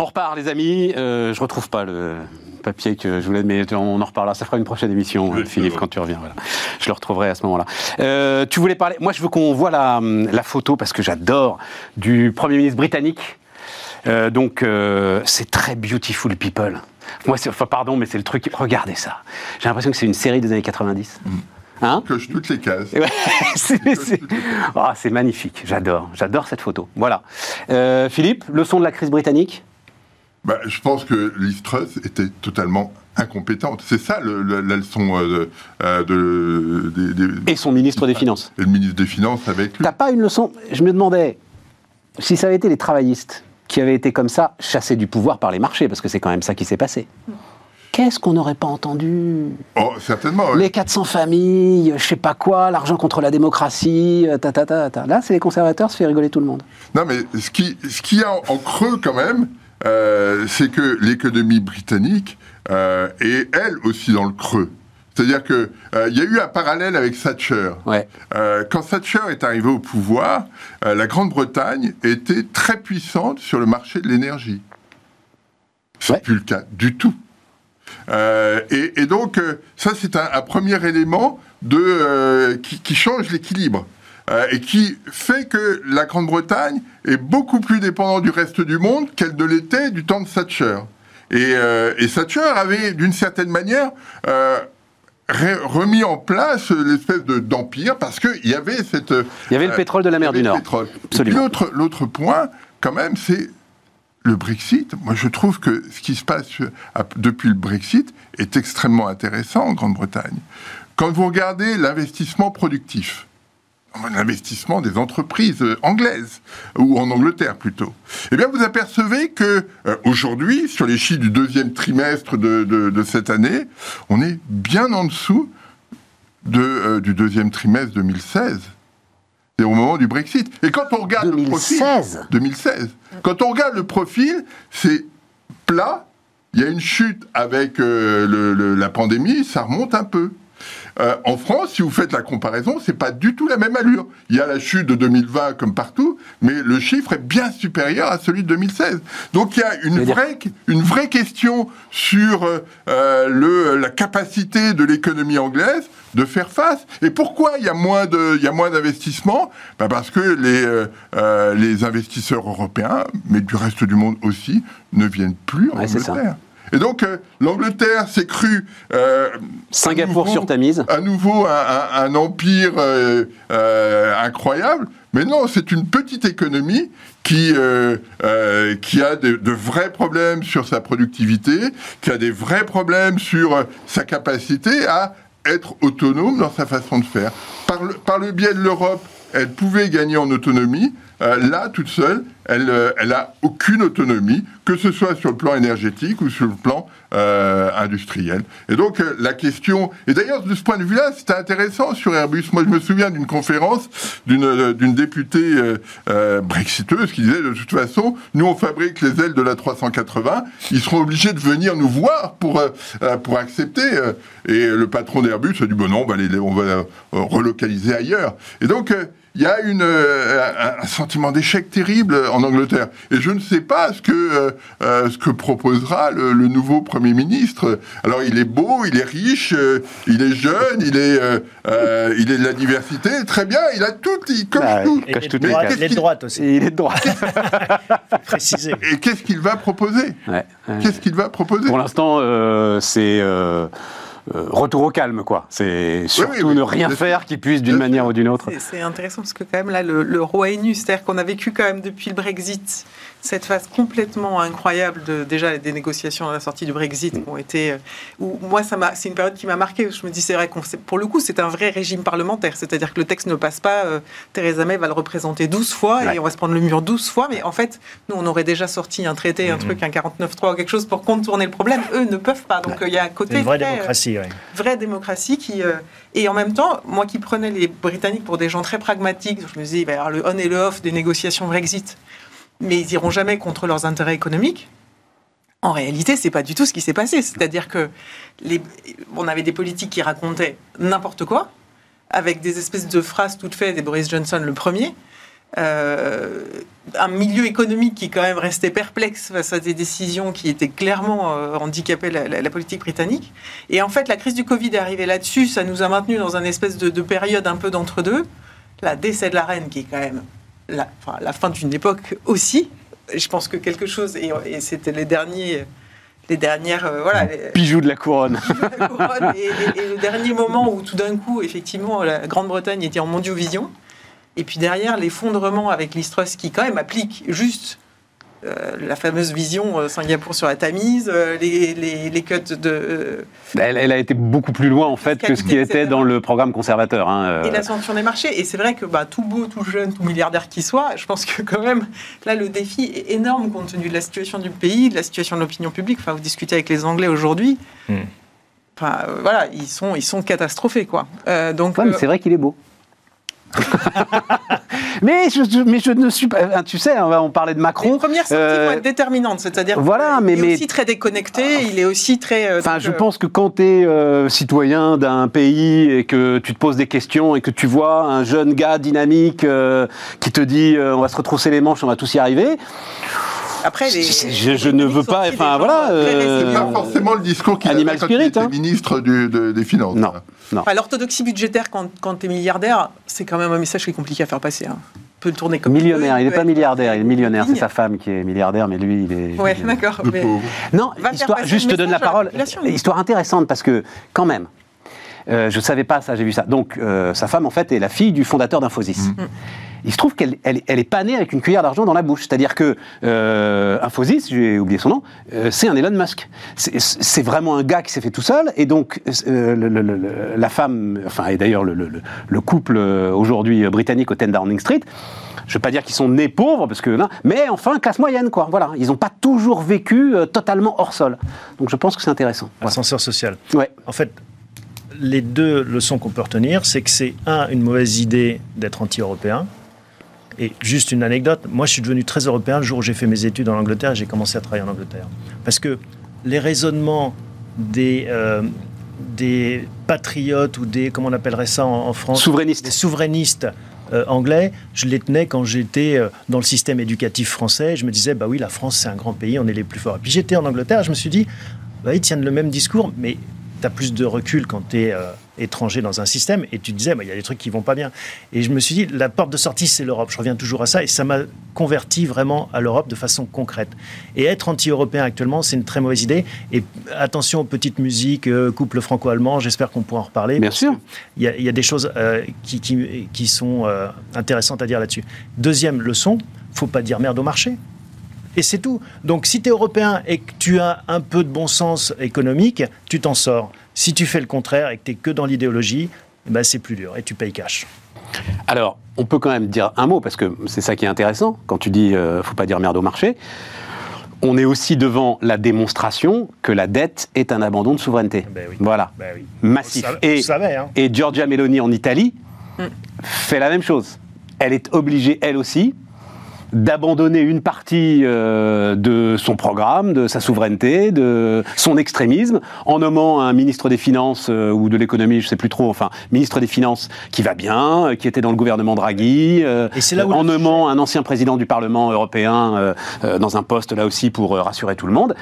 On repart, les amis. Euh, je retrouve pas le papier que je voulais, mais on en reparlera. Ça fera une prochaine émission, Philippe, quand tu reviens. Voilà. Je le retrouverai à ce moment-là. Euh, tu voulais parler. Moi, je veux qu'on voit la, la, photo parce que j'adore du Premier ministre britannique. Euh, donc, euh, c'est très beautiful people. Moi, enfin, pardon, mais c'est le truc. Regardez ça. J'ai l'impression que c'est une série des années 90. Mm. Hein Coche toutes les cases. Ah, c'est magnifique. J'adore. J'adore cette photo. Voilà. Euh, Philippe, leçon de la crise britannique? Bah, je pense que Liz Truss était totalement incompétente. C'est ça la leçon euh, euh, de, Et son ministre des Finances. Et le ministre des Finances avec. T'as pas une leçon? Je me demandais, si ça avait été les travaillistes qui avaient été comme ça, chassés du pouvoir par les marchés, parce que c'est quand même ça qui s'est passé. Qu'est-ce qu'on n'aurait pas entendu? Oh, certainement. Les 400 familles, je sais pas quoi, l'argent contre la démocratie, euh, ta, ta, ta, ta. Là, c'est les conservateurs, ça fait rigoler tout le monde. Non, mais ce qui, ce qui y a en creux quand même, euh, c'est que l'économie britannique euh, est elle aussi dans le creux. C'est-à-dire qu'il euh, y a eu un parallèle avec Thatcher. quand Thatcher est arrivé au pouvoir, la Grande-Bretagne était très puissante sur le marché de l'énergie. C'est n'est plus le cas du tout. Et, donc, ça, c'est un, premier élément de, qui change l'équilibre. Euh, et qui fait que la Grande-Bretagne est beaucoup plus dépendante du reste du monde qu'elle ne l'était du temps de Thatcher. Et, euh, Thatcher avait, d'une certaine manière, euh, remis en place l'espèce d'empire parce qu'il y avait cette... Il y avait le pétrole de la mer du Nord. Absolument. L'autre point, quand même, c'est le Brexit. Moi, je trouve que ce qui se passe depuis le Brexit est extrêmement intéressant en Grande-Bretagne. Quand vous regardez l'investissement productif, l'investissement des entreprises anglaises, ou en Angleterre plutôt, eh bien vous apercevez que euh, aujourd'hui, sur les chiffres du deuxième trimestre de, cette année, on est bien en dessous de, euh, du deuxième trimestre 2016. C'est au moment du Brexit. Et quand on regarde 2016. le profil... 2016. Quand on regarde le profil, c'est plat, il y a une chute avec euh, la pandémie, ça remonte un peu. Euh, en France, si vous faites la comparaison, c'est pas du tout la même allure. Il y a la chute de 2020 comme partout, mais le chiffre est bien supérieur à celui de 2016. Donc il y a une vraie, une vraie question sur euh, le, la capacité de l'économie anglaise de faire face. Et pourquoi il y a moins de, il y a moins d'investissements? Ben Parce que les, euh, les investisseurs européens, mais du reste du monde aussi, ne viennent plus en Angleterre. Et donc, euh, l'Angleterre s'est cru. Euh, Singapour sur Tamise. À nouveau, un, empire euh, incroyable. Mais non, c'est une petite économie qui, qui a de, de, vrais problèmes sur sa productivité, qui a des vrais problèmes sur sa capacité à être autonome dans sa façon de faire. Par le, par le biais de l'Europe, elle pouvait gagner en autonomie. là, toute seule, elle, euh, elle a aucune autonomie, que ce soit sur le plan énergétique ou sur le plan euh, industriel. Et donc euh, la question, et d'ailleurs de ce point de vue-là, c'était intéressant sur Airbus. Moi, je me souviens d'une conférence d'une d'une députée brexiteuse qui disait de toute façon, nous on fabrique les ailes de la 380, ils seront obligés de venir nous voir pour pour accepter. et le patron d'Airbus a dit bon non, on va les, on va relocaliser ailleurs. Et donc il y a une, un, sentiment d'échec terrible en Angleterre. Et je ne sais pas ce que, euh, euh, ce que proposera le, nouveau Premier ministre. Alors, il est beau, il est riche, euh, il est jeune, il est, il est de la diversité. Très bien, il a tout, il coche bah, tout. Il, est de droite, aussi. il est de droite. Préciser. Et qu'est-ce qu'il va proposer? Qu'est-ce qu'il va proposer? Pour l'instant, c'est euh, retour au calme, quoi. C'est surtout ne rien faire qui puisse d'une manière ou d'une autre. C'est intéressant parce que quand même là, le, le roi est nu, c'est-à-dire qu'on a vécu quand même depuis le Brexit cette phase complètement incroyable de déjà des négociations à la sortie du Brexit qui ont été. Euh, où moi, ça m'a, c'est une période qui m'a marqué. Je me dis, c'est vrai qu'on, pour le coup, c'est un vrai régime parlementaire. C'est-à-dire que le texte ne passe pas. Euh, Theresa May va le représenter 12 fois et on va se prendre le mur 12 fois. Mais en fait, nous, on aurait déjà sorti un traité, un mm-hmm. truc, un 49.3 ou quelque chose pour contourner le problème. Eux ne peuvent pas. Donc il y a un côté. Une vraie démocratie, oui. Vraie démocratie qui. Euh, et en même temps, moi qui prenais les Britanniques pour des gens très pragmatiques, je me disais, il va y avoir le on et le off des négociations Brexit mais ils iront jamais contre leurs intérêts économiques. En réalité, c'est pas du tout ce qui s'est passé. C'est-à-dire que on avait des politiques qui racontaient n'importe quoi, avec des espèces de phrases toutes faites, et Boris Johnson le premier. Euh, un milieu économique qui quand même restait perplexe face à des décisions qui étaient clairement euh, handicapaient la, politique britannique. Et en fait, la crise du Covid est arrivée là-dessus, ça nous a maintenu dans une espèce de, période un peu d'entre-deux. La décès de la reine, qui est quand même la, la fin d'une époque aussi. Je pense que quelque chose, et, c'était les derniers les dernières euh, voilà bijoux de la couronne, et, et, le dernier moment où tout d'un coup effectivement la Grande-Bretagne était en mondiovision et puis derrière, l'effondrement avec l'Istrus qui quand même applique juste euh, la fameuse vision euh, Singapour sur la Tamise, euh, les, les, cuts de... Elle, a été beaucoup plus loin en fait que ce qui était dans le programme conservateur. Hein, et l'ascension des marchés. Et c'est vrai que bah, tout beau, tout jeune, tout milliardaire qui soit, je pense que quand même, là, le défi est énorme compte tenu de la situation du pays, de la situation de l'opinion publique. Enfin, vous discutez avec les Anglais aujourd'hui. Hmm. Enfin, voilà, ils sont, ils sont catastrophés, quoi. donc, c'est vrai qu'il est beau. mais, je, mais je ne suis pas. Hein, tu sais, on parlait de Macron. Les premières sorties euh, vont être déterminantes, c'est-à-dire voilà, mais, il est aussi très déconnecté, il est aussi très. Euh, enfin, je euh, pense que quand tu es citoyen d'un pays et que tu te poses des questions et que tu vois un jeune gars dynamique qui te dit on va se retrousser les manches, on va tous y arriver. Après, je, ne veux pas. Enfin, voilà. c'est pas forcément le discours qui Animal quand Spirit, hein. ministre des Finances. Non. L'orthodoxie budgétaire, quand, quand tu es milliardaire, c'est quand même un message qui est compliqué à faire passer. Hein. Peut tourner comme millionnaire. Il n'est pas milliardaire, il est millionnaire. C'est sa femme qui est milliardaire, mais lui, il est. Ouais, d'accord. Non, histoire, juste te donne la parole. Histoire intéressante parce que quand même. Euh, je ne savais pas ça, j'ai vu ça. Donc, euh, sa femme, en fait, est la fille du fondateur d'Infosys. Mm. Il se trouve qu'elle elle, est pas née avec une cuillère d'argent dans la bouche. C'est-à-dire que euh, Infosys, j'ai oublié son nom, euh, c'est un Elon Musk. C'est vraiment un gars qui s'est fait tout seul. Et donc, euh, la femme, enfin, et d'ailleurs le, couple aujourd'hui britannique au 10 Downing Street, je ne veux pas dire qu'ils sont nés pauvres, parce que, mais enfin, classe moyenne, quoi. Voilà. Ils n'ont pas toujours vécu totalement hors sol. Donc je pense que c'est intéressant. Ascenseur social. Ouais. En fait, les deux leçons qu'on peut retenir, c'est que c'est, un, une mauvaise idée d'être anti-européen, et juste une anecdote, moi je suis devenu très européen le jour où j'ai fait mes études en Angleterre et j'ai commencé à travailler en Angleterre. Parce que les raisonnements des, euh, des patriotes ou des, comment on appellerait ça en, France? Souverainistes. Des souverainistes euh, anglais, je les tenais quand j'étais euh, dans le système éducatif français. Je me disais, bah oui, la France c'est un grand pays, on est les plus forts. Et puis j'étais en Angleterre, je me suis dit, bah, ils tiennent le même discours, mais tu as plus de recul quand tu es euh, étranger dans un système et tu te disais, bah, il y a des trucs qui vont pas bien. Et je me suis dit, la porte de sortie, c'est l'Europe. Je reviens toujours à ça et ça m'a converti vraiment à l'Europe de façon concrète. Et être anti-européen actuellement, c'est une très mauvaise idée. Et attention aux petites musiques, euh, couple franco-allemand, j'espère qu'on pourra en reparler. Bien sûr. Il y, a des choses euh, qui, qui, sont intéressantes à dire là-dessus. Deuxième leçon, faut pas dire merde au marché. Et c'est tout. Donc si tu es européen et que tu as un peu de bon sens économique, tu t'en sors. Si tu fais le contraire et que tu es que dans l'idéologie, eh ben c'est plus dur et tu payes cash. Alors, on peut quand même dire un mot, parce que c'est ça qui est intéressant, quand tu dis euh, faut pas dire merde au marché. On est aussi devant la démonstration que la dette est un abandon de souveraineté. Ben voilà, ben oui. massif. et, hein. et Giorgia Meloni en Italie mm. fait la même chose. Elle est obligée, elle aussi, d'abandonner une partie euh, de son programme, de sa souveraineté, de son extrémisme, en nommant un ministre des Finances euh, ou de l'économie, je ne sais plus trop, enfin, ministre des Finances qui va bien, euh, qui était dans le gouvernement Draghi, en nommant un ancien président du Parlement européen dans un poste là aussi pour rassurer tout le monde.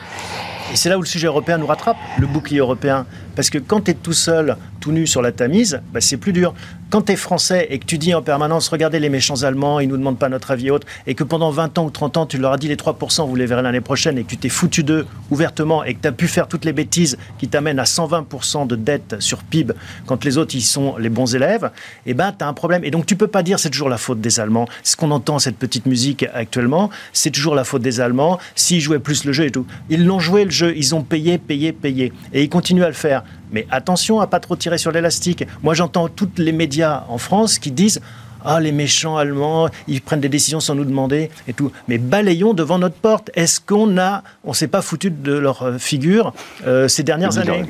Et c'est là où le sujet européen nous rattrape, le bouclier européen. Parce que quand tu es tout seul, tout nu sur la Tamise, bah, c'est plus dur. Quand tu es français et que tu dis en permanence, regardez les méchants Allemands, ils nous demandent pas notre avis et autres, et que pendant 20 ans ou 30 ans, tu leur as dit les 3%, vous les verrez l'année prochaine, et que tu t'es foutu d'eux ouvertement, et que tu as pu faire toutes les bêtises qui t'amènent à 120% de dette sur PIB, quand les autres, ils sont les bons élèves, et eh ben, tu as un problème. Et donc, tu peux pas dire c'est toujours la faute des Allemands. Ce qu'on entend, cette petite musique actuellement, c'est toujours la faute des Allemands, s'ils jouaient plus le jeu et tout. Ils l'ont joué le jeu, ils ont payé, payé, payé. Et ils continuent à le faire. Mais attention à pas trop tirer sur l'élastique. Moi, j'entends tous les médias en France qui disent ah, les méchants allemands, ils prennent des décisions sans nous demander et tout. Mais balayons devant notre porte. Est-ce qu'on a, on s'est pas foutu de leur euh, figure euh, ces dernières années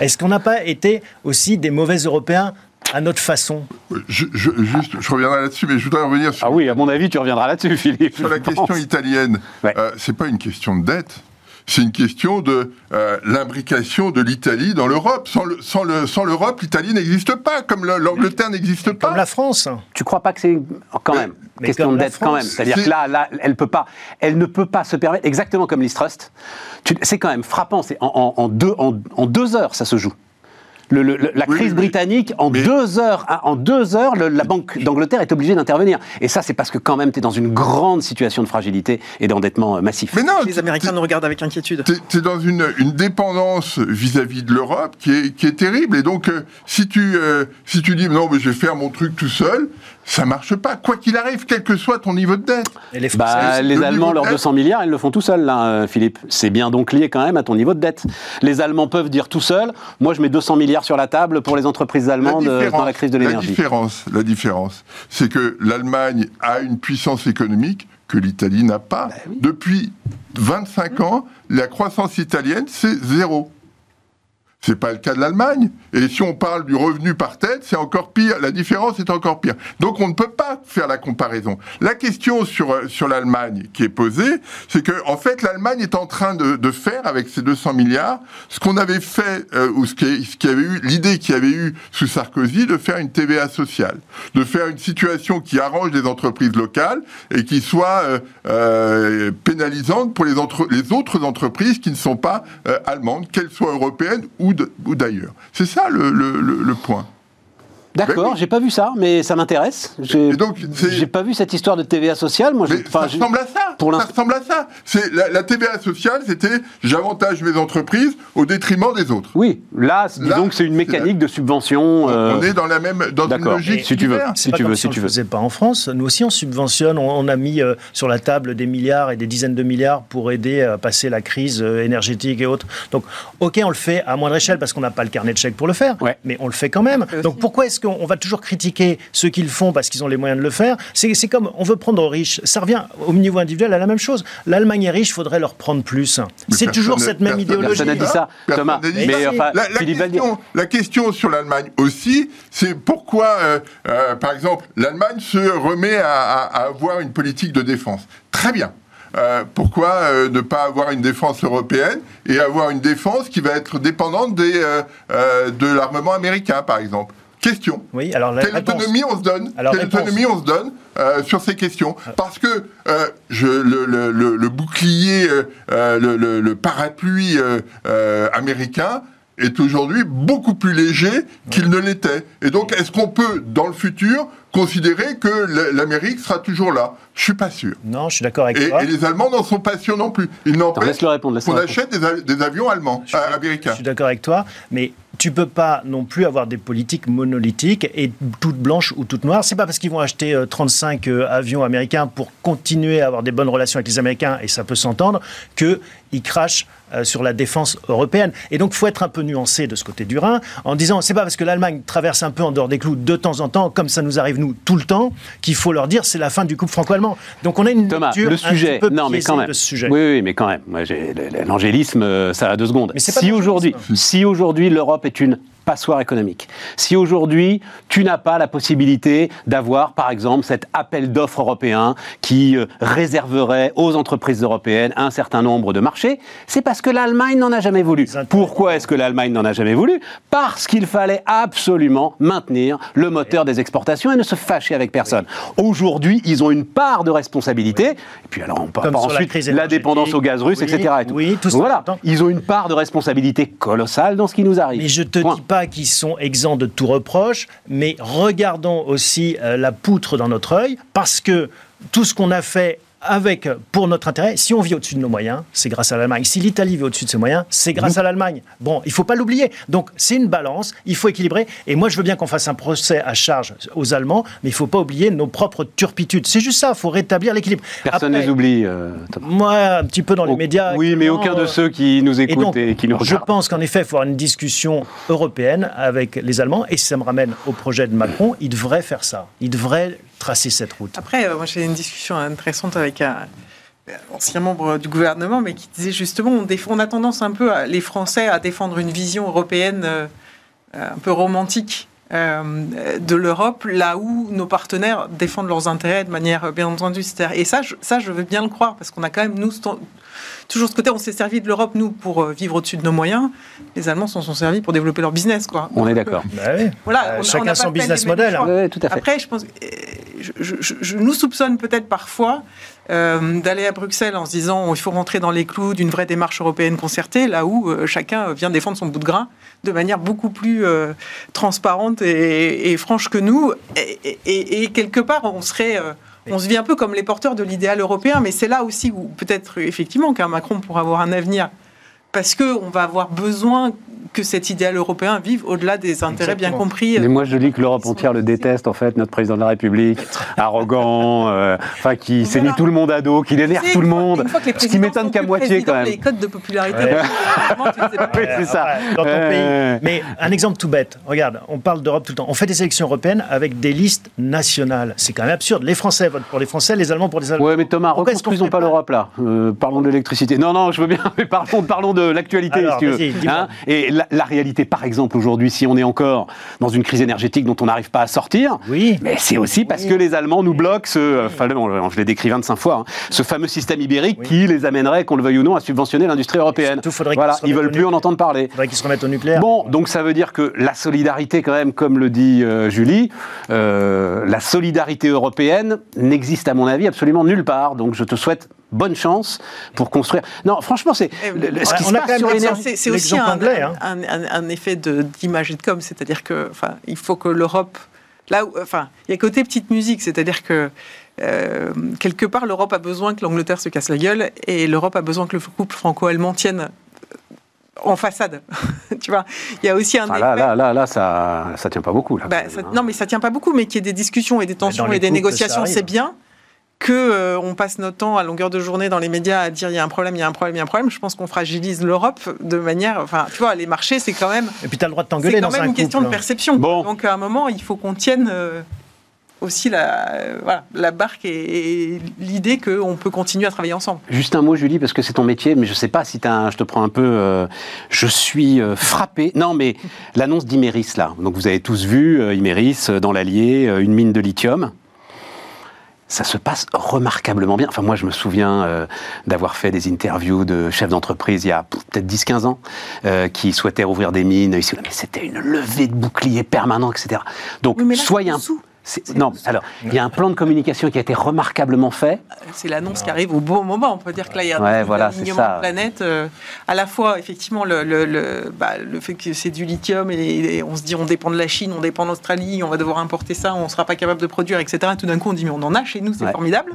Est-ce qu'on n'a pas été aussi des mauvais Européens à notre façon? Je, Juste, je reviendrai là-dessus, mais je voudrais revenir sur. Ah oui, à mon avis, tu reviendras là-dessus, Philippe. Sur la question italienne, euh, c'est pas une question de dette c'est une question de euh, l'imbrication de l'Italie dans l'Europe. Sans, le, sans, le, sans l'Europe, l'Italie n'existe pas, comme l'Angleterre n'existe pas. Comme la France. Tu crois pas que c'est quand même Mais question de dette quand même C'est-à-dire que là, là, elle peut pas, elle ne peut pas se permettre exactement comme l'Istrust. C'est quand même frappant. C'est en, en- en deux, en, en deux heures, ça se joue. Le- le- le- la Oui, crise britannique, en mais- deux heures, en deux heures, le- la Banque d'Angleterre est obligée d'intervenir. Et ça, c'est parce que quand même, tu es dans une grande situation de fragilité et d'endettement euh, massif. Mais non, Les Américains nous regardent avec inquiétude. T'es es dans une, une dépendance vis-à-vis de l'Europe qui est, qui est terrible. Et donc, euh, si, tu, euh, si tu dis non, mais je vais faire mon truc tout seul, ça marche pas. Quoi qu'il arrive, quel que soit ton niveau de dette. Et les Bah, les le Allemands, leurs de dette- 200 milliards, ils le font tout seuls, là, euh, Philippe. C'est bien donc lié quand même à ton niveau de dette. Les Allemands peuvent dire tout seuls, moi je mets 200 milliards sur la table pour les entreprises allemandes euh, dans la crise de la l'énergie. différence, la différence, c'est que l'Allemagne a une puissance économique que l'Italie n'a pas. Bah Depuis 25 ans, la croissance italienne, c'est zéro. C'est pas le cas de l'Allemagne. Et si on parle du revenu par tête, c'est encore pire. La différence est encore pire. Donc on ne peut pas faire la comparaison. La question sur, euh, sur l'Allemagne qui est posée, c'est que en fait l'Allemagne est en train de, de faire avec ses 200 milliards ce qu'on avait fait euh, ou ce qui, ce qui avait eu l'idée qu'il y avait eu sous Sarkozy de faire une TVA sociale, de faire une situation qui arrange les entreprises locales et qui soit euh, euh, pénalisante pour les, entre- les autres entreprises qui ne sont pas euh, allemandes, qu'elles soient européennes ou ou d'ailleurs. C'est ça le, point. D'accord, Ben oui. j'ai pas vu ça, mais ça m'intéresse. J'ai donc, pas vu cette histoire de TVA sociale. Moi, Mais ça ressemble à ça. pour ça ressemble à ça. C'est la, la TVA sociale, c'était j'avantage mes entreprises au détriment des autres. Oui, là, disons Là, que c'est une mécanique de subvention. euh, On est dans la même dans une logique. Si tu veux. Si tu veux, si si on tu le veux. faisait pas en France. Nous aussi, on subventionne. On, on a mis euh, sur la table des milliards et des dizaines de milliards pour aider à passer la crise euh, énergétique et autres. Donc, ok, on le fait à moindre échelle parce qu'on n'a pas le carnet de chèques pour le faire, Ouais. mais on le fait quand même. aussi. Donc, pourquoi est-ce qu'on on va toujours critiquer ceux qui le font parce qu'ils ont les moyens de le faire C'est comme on veut prendre aux riches. Ça revient au niveau individuel à la même chose. L'Allemagne est riche, il faudrait leur prendre plus. C'est toujours cette même personne- idéologie. Personne n'a dit ça, Thomas. dit Mais ça. enfin, La, question, la question sur l'Allemagne aussi, c'est pourquoi, euh, euh, par exemple, l'Allemagne se remet à, à- à avoir une politique de défense. Très bien. Euh, pourquoi euh, ne pas avoir une défense européenne et avoir une défense qui va être dépendante des, euh, euh, de l'armement américain, par exemple? Question. Oui, alors la Quelle réponse- autonomie on se donne Alors, Quelle autonomie on se donne euh, sur ces questions Parce que euh, je, le, le- le- le bouclier, euh, euh, le, le- le parapluie euh, euh, américain est aujourd'hui beaucoup plus léger qu'il ne l'était. Et donc, est-ce qu'on peut, dans le futur, considérer que l'Amérique sera toujours là? Je suis pas sûr. Non, je suis d'accord avec Et, toi. et les Allemands n'en sont pas sûrs non plus. Il Attends, n'empêche laisse-le répondre. laisse-le qu'on répondre. achète des, a- des avions allemands, Je suis- euh, américains. Je suis d'accord avec toi, mais tu peux pas non plus avoir des politiques monolithiques et toutes blanches ou toutes noires. C'est pas parce qu'ils vont acheter euh, 35 euh, avions américains pour continuer à avoir des bonnes relations avec les Américains et ça peut s'entendre que ils crachent euh, sur la défense européenne. Et donc, faut être un peu nuancé de ce côté du Rhin en disant c'est pas parce que l'Allemagne traverse un peu en dehors des clous de temps en temps, comme ça nous arrive nous tout le temps, qu'il faut leur dire c'est la fin du couple franco-allemand. Donc, on a une Thomas, lecture le un sujet, petit peu non mais quand même. de ce sujet. Oui, oui, mais quand même. L'angélisme, euh, ça a deux secondes. Mais aujourd'hui, si aujourd'hui l'Europe est une passoire économique, si aujourd'hui tu n'as pas la possibilité d'avoir, par exemple, cet appel d'offres européen qui euh, réserverait aux entreprises européennes un certain nombre de marchés, c'est parce que l'Allemagne n'en a jamais voulu. Pourquoi est-ce que l'Allemagne n'en a jamais voulu? Parce qu'il fallait absolument maintenir le moteur des exportations et ne se fâcher avec personne. Aujourd'hui, ils ont une part de responsabilité. Et puis alors, on peut Comme la ensuite la, dépendance au gaz russe, Oui, etc. et tout. oui, tout ça, voilà, ils ont une part de responsabilité colossale dans ce qui nous arrive. Mais je te Point. dis pas qu'ils sont exempts de tout reproche, mais regardons aussi euh, la poutre dans notre œil, parce que tout ce qu'on a fait avec, pour notre intérêt, si on vit au-dessus de nos moyens, c'est grâce à l'Allemagne. Si l'Italie vit au-dessus de ses moyens, c'est grâce à l'Allemagne. Bon, il faut pas l'oublier. Donc, c'est une balance, il faut équilibrer. Et moi, je veux bien qu'on fasse un procès à charge aux Allemands, mais il faut pas oublier nos propres turpitudes. C'est juste ça, il faut rétablir l'équilibre. Personne ne les oublie. euh. Moi, un petit peu dans les Au- médias. Oui, mais aucun de ceux qui nous et écoutent donc, et, qui nous je regardent. pense qu'en effet, il faut avoir une discussion européenne avec les Allemands. Et si ça me ramène au projet de Macron, il devrait faire ça. Il devrait tracer cette route. Après, euh, moi j'ai une discussion intéressante avec un ancien membre du gouvernement, mais qui disait justement, on, a tendance un peu, à- les Français, à défendre une vision européenne euh, euh, un peu romantique euh, de l'Europe, là où nos partenaires défendent leurs intérêts de manière bien entendu. Et ça, je, ça, je veux bien le croire, parce qu'on a quand même, nous, toujours ce côté, on s'est servi de l'Europe, nous, pour vivre au-dessus de nos moyens. Les Allemands s'en sont servis pour développer leur business. Quoi. On est d'accord. Bah voilà, on, chacun son business model. Hein. tout à fait. Après, je pense, je, je nous soupçonne peut-être parfois euh, d'aller à Bruxelles en se disant il faut rentrer dans les clous d'une vraie démarche européenne concertée, là où euh, chacun vient défendre son bout de grain de manière beaucoup plus euh, transparente et, franche que nous. Et, quelque part, on serait... on se vit un peu comme les porteurs de l'idéal européen, mais c'est là aussi où peut-être effectivement qu'un Macron pourra avoir un avenir parce qu'on va avoir besoin que cet idéal européen vive au-delà des intérêts bien compris. Mais moi, je dis que l'Europe entière le déteste, en fait, notre président de la République, arrogant, euh, enfin, qui s'est mis tout le monde à dos, qui énerve tout le monde. Ce qui m'étonne qu'à moitié, quand même. Les codes de popularité, oui, c'est ça. Dans ton pays. Mais un exemple tout bête. Regarde, on parle d'Europe tout le temps. On fait des élections européennes avec des listes nationales. C'est quand même absurde. Les Français votent pour les Français, les Allemands pour les Allemands. Oui, mais Thomas, reconstruisons pas l'Europe, là. Euh, parlons de l'électricité. Non, non, je veux bien, mais parlons, parlons de l'actualité, si tu veux. Hein Et la, réalité, par exemple, aujourd'hui, si on est encore dans une crise énergétique dont on n'arrive pas à sortir, oui. mais c'est aussi parce que les Allemands nous bloquent ce, enfin, je l'ai décrit 25 fois, hein, ce fameux système ibérique qui les amènerait, qu'on le veuille ou non, à subventionner l'industrie européenne. voilà, ils veulent plus en entendre parler. Il faudrait qu'ils se remettent au nucléaire. Bon, donc ça veut dire que la solidarité, quand même, comme le dit euh, Julie, euh, la solidarité européenne n'existe à mon avis absolument nulle part. Donc je te souhaite bonne chance pour construire. Non, franchement, c'est eh ce qui se passe sur l'énergie. C'est aussi un, hein. un, un, effet d'image et de com, c'est-à-dire que, enfin, il faut que l'Europe, là, où, enfin, il y a côté petite musique, c'est-à-dire que euh, quelque part, l'Europe a besoin que l'Angleterre se casse la gueule et l'Europe a besoin que le couple franco-allemand tienne en façade. tu vois, il y a aussi un ah, là, là, là, là, ça, ça tient pas beaucoup. Là, bah, hein. Non, mais ça tient pas beaucoup, mais qu'il y ait des discussions et des tensions et des négociations, c'est bien que euh, on passe notre temps à longueur de journée dans les médias à dire il y a un problème, il y a un problème, il y a un problème. Je pense qu'on fragilise l'Europe de manière, enfin, tu vois, les marchés, c'est quand même. Et puis tu as le droit de t'engueuler dans un C'est quand même une question de perception. Bon. Donc à un moment, il faut qu'on tienne. Euh, aussi la, euh, voilà, la barque et, l'idée qu'on peut continuer à travailler ensemble. Juste un mot, Julie, parce que c'est ton métier, mais je ne sais pas si as je te prends un peu. je suis frappé. Non, mais l'annonce d'Imeris, là. Donc vous avez tous vu Imeris dans l'Allier, une mine de lithium ça se passe remarquablement bien. Enfin, moi, je me souviens euh, d'avoir fait des interviews de chefs d'entreprise il y a peut-être 10-15 ans euh, qui souhaitaient ouvrir des mines. Mais c'était une levée de boucliers permanent, etc. Donc, soyez un... Non, alors, il y a un plan de communication qui a été remarquablement fait. C'est l'annonce qui arrive au bon moment. On peut dire que là, il y a un voilà, alignement de planète. Euh, à la fois, effectivement, le, le, bah, le fait que c'est du lithium et, on se dit on dépend de la Chine, on dépend d'Australie, on va devoir importer ça, on ne sera pas capable de produire, etc. tout d'un coup, on dit mais on en a chez nous, c'est formidable.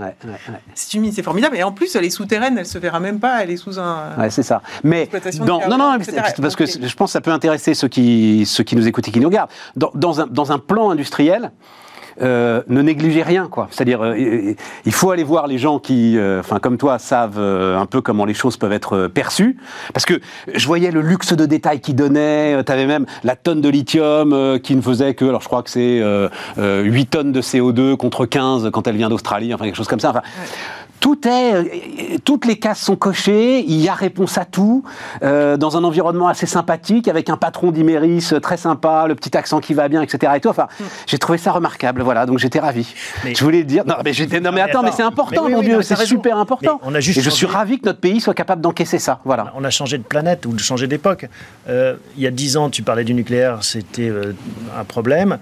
c'est une mine, c'est formidable. Et en plus, elle est souterraine, elle se verra même pas, elle est sous un. Ouais, c'est ça. Mais non, non, parce que je pense que ça peut intéresser ceux qui, ceux qui nous écoutent et qui nous regardent. Dans, dans, un, dans un plan industriel, euh, ne négligez rien, quoi. C'est-à-dire, euh, il faut aller voir les gens qui, euh, enfin, comme toi, savent un peu comment les choses peuvent être perçues. Parce que je voyais le luxe de détails qu'ils donnaient. tu avais même la tonne de lithium qui ne faisait que, alors je crois que c'est 8 tonnes de CO2 contre 15 quand elle vient d'Australie, enfin quelque chose comme ça. Tout est, euh, toutes les cases sont cochées, il y a réponse à tout, euh, dans un environnement assez sympathique, avec un patron d'Iméris euh, très sympa, le petit accent qui va bien, etc. Et tout. Enfin, mm. j'ai trouvé ça remarquable, voilà, donc j'étais ravi. je voulais dire. Non, mais, non, mais attends, mais c'est important, mon Dieu, c'est super important. On a juste Et je suis ravi que notre pays soit capable d'encaisser ça, voilà. On a changé de planète ou de changer d'époque. il y a dix ans, tu parlais du nucléaire, c'était un problème.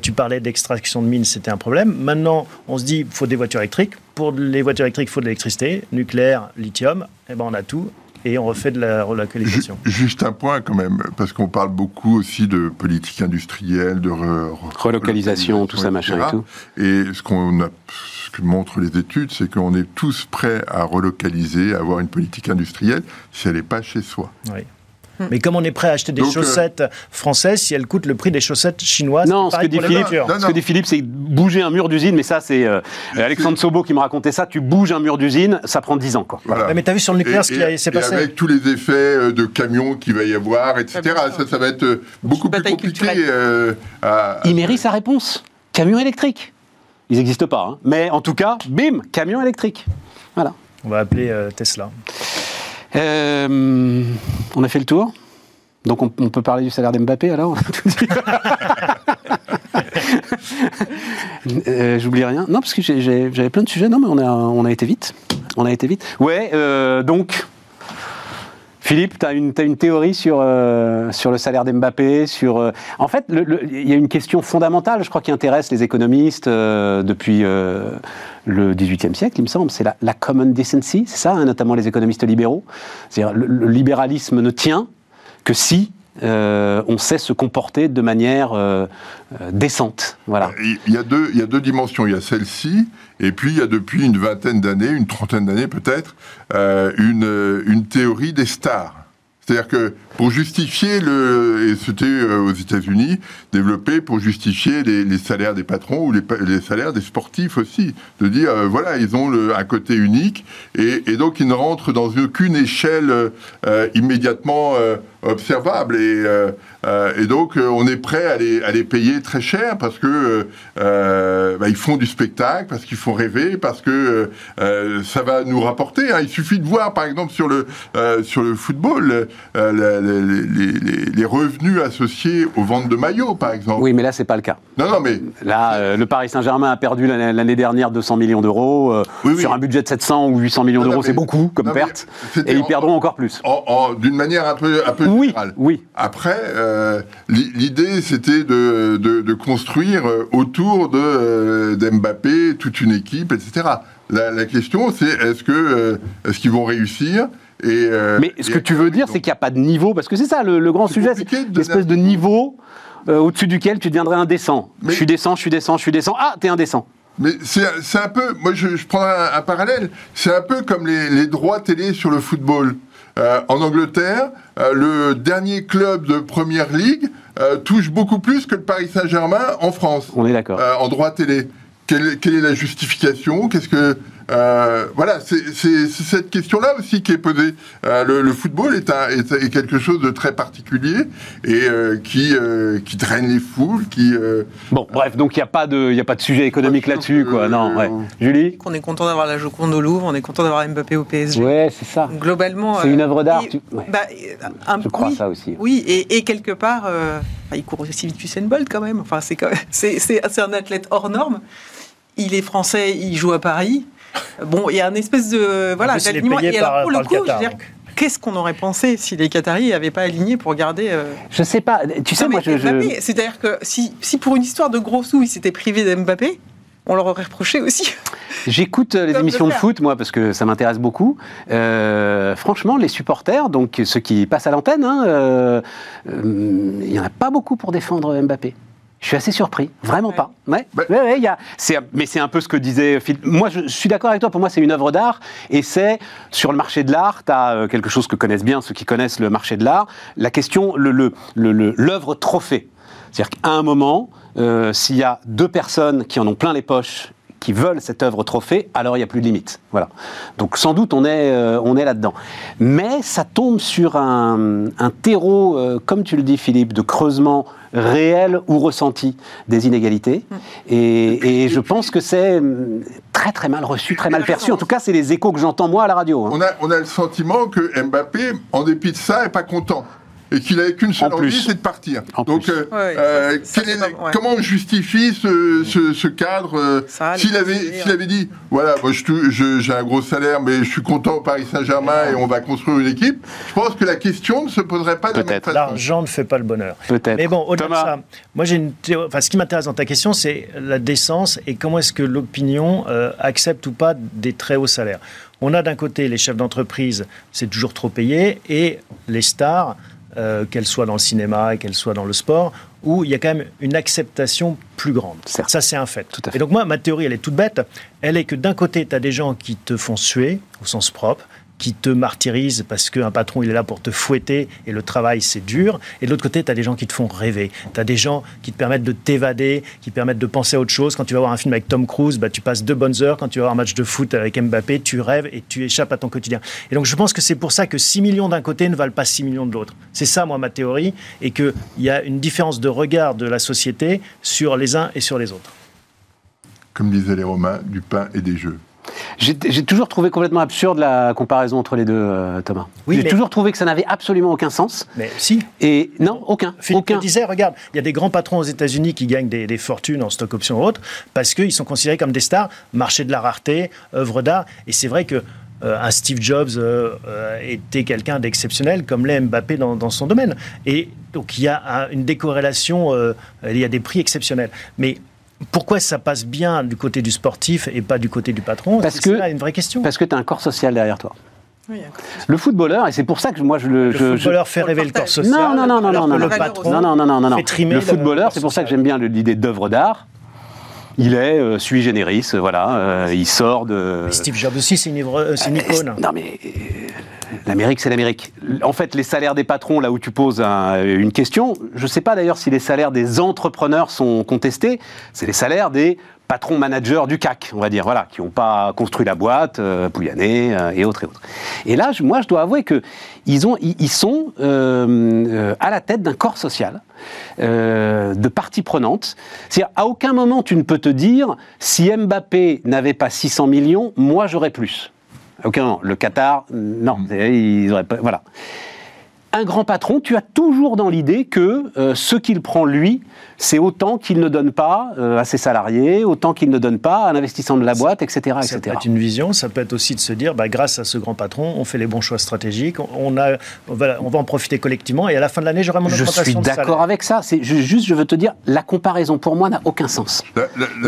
tu parlais d'extraction de mines, c'était un problème. Maintenant, on se dit, il faut des voitures électriques pour les voitures électriques, il faut de l'électricité, nucléaire, lithium, et eh ben on a tout et on refait de la relocalisation. Juste un point quand même, parce qu'on parle beaucoup aussi de politique industrielle, de relocalisation, tout ça, machin et tout. Et ce qu'on a, ce que montrent les études, c'est qu'on est tous prêts à relocaliser, à avoir une politique industrielle, si elle n'est pas chez soi. Oui. Mm. Mais comme on est prêt à acheter des euh, chaussettes françaises si elles coûtent le prix des chaussettes chinoises Non, ce que, dit Philippe, ce que dit Philippe, c'est bouger un mur d'usine, mais ça, c'est euh, Alexandre Sobo qui me racontait ça. Tu bouges un mur d'usine, ça prend 10 ans. Quoi. Mais t'as vu sur le nucléaire ce qui s'est passé Avec tous les effets euh, de camions qu'il va y avoir, etc., ça, ça va être beaucoup plus compliqué. à... Il mérite sa réponse. Camion électrique. Ils n'existent pas, hein. mais en tout cas, bim, camion électrique. Voilà. On va appeler Tesla. Euh, on a fait le tour. Donc on, peut parler du salaire d'Mbappé alors Euh, j'oublie rien. Non, parce que j'avais plein de sujets. Non, mais on a, on a été vite. On a été vite. Ouais, euh, donc. Philippe, tu as, une, théorie sur, euh, sur le salaire d'Mbappé sur, En fait, il y a une question fondamentale, je crois, qui intéresse les économistes depuis le XVIIIe siècle, il me semble. C'est la, common decency, c'est ça, hein, notamment les économistes libéraux. C'est-à-dire le libéralisme ne tient que si euh, on sait se comporter de manière euh, euh, décente. Voilà. Il y, a deux, il y a deux dimensions. Il y a celle-ci, et puis il y a depuis une vingtaine d'années, une trentaine d'années peut-être, une, une théorie des stars. C'est-à-dire que pour justifier le, et c'était euh, aux États-Unis développé pour justifier les, salaires des patrons ou les, salaires des sportifs aussi, de dire euh, voilà ils ont un côté unique et, donc ils ne rentrent dans aucune échelle euh, immédiatement observable et, donc on est prêt à les, payer très cher parce que bah, ils font du spectacle, parce qu'ils font rêver, parce que ça va nous rapporter. Hein. Il suffit de voir par exemple sur le sur le football les, revenus associés aux ventes de maillots, par exemple. Oui, mais là, c'est pas le cas. Non, non, mais. Là, euh, le Paris Saint-Germain a perdu l'année dernière 200 millions d'euros. Euh, sur un budget de 700 ou 800 millions d'euros, c'est beaucoup comme perte. Et ils perdront encore plus. D'une manière un peu, un peu oui, générale. Oui. Après, euh, l'idée, c'était de, de, construire autour de d'Mbappé toute une équipe, etc. La, la question, c'est est-ce que est-ce qu'ils vont réussir euh, mais ce que tu veux dire, c'est qu'il n'y a pas de niveau, parce que c'est ça le, grand sujet, c'est l'espèce de niveau euh, au-dessus duquel tu deviendrais indécent. Je suis décent, je suis décent, je suis décent. Ah, t'es indécent. Mais c'est un peu, moi je, prends un, parallèle, c'est un peu comme les, droits télé sur le football. Euh, en Angleterre, le dernier club de Première Ligue touche beaucoup plus que le Paris Saint-Germain en France. On est d'accord. en droit télé. Quelle, quelle, est la justification? Qu'est-ce que euh, voilà, c'est cette question-là aussi qui est posée. Euh, le, football est, est, quelque chose de très particulier et euh, qui, qui draine les foules, qui... bon, bref, donc il n'y a, pas de, a pas de sujet économique là-dessus, quoi. Non, ouais. Julie? On est content d'avoir la Joconde au Louvre, on est content d'avoir Mbappé au PSG. Ouais, c'est ça. Globalement... C'est une œuvre d'art. Bah, Je crois ça aussi. Oui, et, quelque part, il court aussi vite Usain Bolt quand même. Enfin, c'est un athlète hors norme. Il est français, il joue à Paris. Bon, il y a un espèce de voilà d'alignement. Et alors pour le coup, je veux dire, qu'est-ce qu'on aurait pensé si les Qataris n'avaient pas aligné pour garder euh, Je sais pas. Tu sais, moi, je. C'est-à-dire que si, si pour une histoire de gros sous, ils s'étaient privés d'Mbappé, on leur aurait reproché aussi. J'écoute euh, les émissions de foot, moi, parce que ça m'intéresse beaucoup. Euh, franchement, les supporters, donc ceux qui passent à l'antenne, hein, il n'y en a pas beaucoup pour défendre Mbappé. Je suis assez surpris, vraiment pas. Ouais, bah- ouais, y a, mais c'est un peu ce que disait Philippe. Moi, je, suis d'accord avec toi, pour moi, c'est une œuvre d'art, et c'est, sur le marché de l'art, tu as euh, quelque chose que connaissent bien ceux qui connaissent le marché de l'art, la question, l'œuvre le, le, trophée. C'est-à-dire qu'à un moment, euh, s'il y a deux personnes qui en ont plein les poches qui veulent cette œuvre trophée, alors il n'y a plus de limite. Voilà. Donc sans doute on est, euh, on est là-dedans. Mais ça tombe sur un, terreau, comme tu le dis Philippe, de creusement réel ou ressenti des inégalités. Mm. Et, je pense que c'est mm, très très mal reçu, très mal perçu. En tout cas, c'est les échos que j'entends moi à la radio. Hein. On, a, on a le sentiment que Mbappé, en dépit de ça, n'est pas content et qu'il n'avait qu'une seule envie, c'est de partir. Donc, euh, euh, comment on justifie ce, ce, cadre euh, S'il avait, avait dit, voilà, moi j'ai un gros salaire, mais je suis content au Paris Saint-Germain et on va construire une équipe, je pense que la question ne se poserait pas de la même façon. L'argent ne fait pas le bonheur. Peut-être. Mais bon, au-delà de ça, moi j'ai une enfin, ce qui m'intéresse dans ta question, c'est la décence et comment est-ce que l'opinion accepte ou pas des très hauts salaires. On a d'un côté les chefs d'entreprise, c'est toujours trop payé, et les stars, euh, qu'elle soit dans le cinéma et qu'elle soit dans le sport, où il y a quand même une acceptation plus grande. Ça, c'est un fait. Et donc moi, ma théorie, elle est toute bête. Elle est que d'un côté, tu as des gens qui te font suer, au sens propre, qui te martyrisent parce qu'un patron, il est là pour te fouetter et le travail, c'est dur. Et de l'autre côté, tu as des gens qui te font rêver. Tu as des gens qui te permettent de t'évader, qui permettent de penser à autre chose. Quand tu vas voir un film avec Tom Cruise, bah, tu passes deux bonnes heures. Quand tu vas voir un match de foot avec Mbappé, tu rêves et tu échappes à ton quotidien. Et donc, je pense que c'est pour ça que 6 millions d'un côté ne valent pas 6 millions de l'autre. C'est ça, moi, ma théorie. Et qu'il y a une différence de regard de la société sur les uns et sur les autres. Comme disaient les Romains, du pain et des jeux. J'ai toujours trouvé complètement absurde la comparaison entre les deux, euh, Thomas. Oui, J'ai toujours trouvé que ça n'avait absolument aucun sens. Mais si. Et non, aucun. Philippe aucun. disait, regarde, il y a des grands patrons aux États-Unis qui gagnent des, fortunes en stock options ou autres parce qu'ils sont considérés comme des stars, marché de la rareté, œuvre d'art. Et c'est vrai que euh, un Steve Jobs euh, était quelqu'un d'exceptionnel, comme l'est Mbappé dans, son domaine. Et donc il y a une décorrélation, il y a des prix exceptionnels. Mais pourquoi ça passe bien du côté du sportif et pas du côté du patron? Parce que c'est une vraie question. Parce que tu as un corps social derrière toi. le footballeur, et c'est pour ça que moi je le. Le footballeur fait rêver le corps social. Non, non, non, non, non, non, le patron. Non, non, non, non, non. Le footballeur, c'est pour ça que j'aime bien l'idée d'œuvre d'art. Il est euh, sui generis, voilà. Euh, il sort de. Steve Jobs aussi, c'est une, une, icône. Non, mais L'Amérique, c'est l'Amérique. En fait, les salaires des patrons, là où tu poses une question, je ne sais pas d'ailleurs si les salaires des entrepreneurs sont contestés, c'est les salaires des patrons managers du CAC, on va dire, voilà, qui n'ont pas construit la boîte, euh, euh, et autres et autres. Et là, moi, je dois avouer que ils, ont, ils, sont euh, à la tête d'un corps social, de parties prenantes. C'est-à-dire, à aucun moment tu ne peux te dire, si Mbappé n'avait pas 600 millions, moi j'aurais plus. Aucun, le Qatar, non, mm. ils auraient pas. Voilà un grand patron, tu as toujours dans l'idée que euh, ce qu'il prend lui, c'est autant qu'il ne donne pas euh, à ses salariés, autant qu'il ne donne pas à l'investissement de la boîte, etc. Ça peut être une vision, ça peut être aussi de se dire, bah, grâce à ce grand patron, on fait les bons choix stratégiques, on, a, on, va, on va en profiter collectivement, et à la fin de l'année, j'aurai mon Je suis d'accord avec ça. C'est juste, je veux te dire, la comparaison pour moi n'a aucun sens.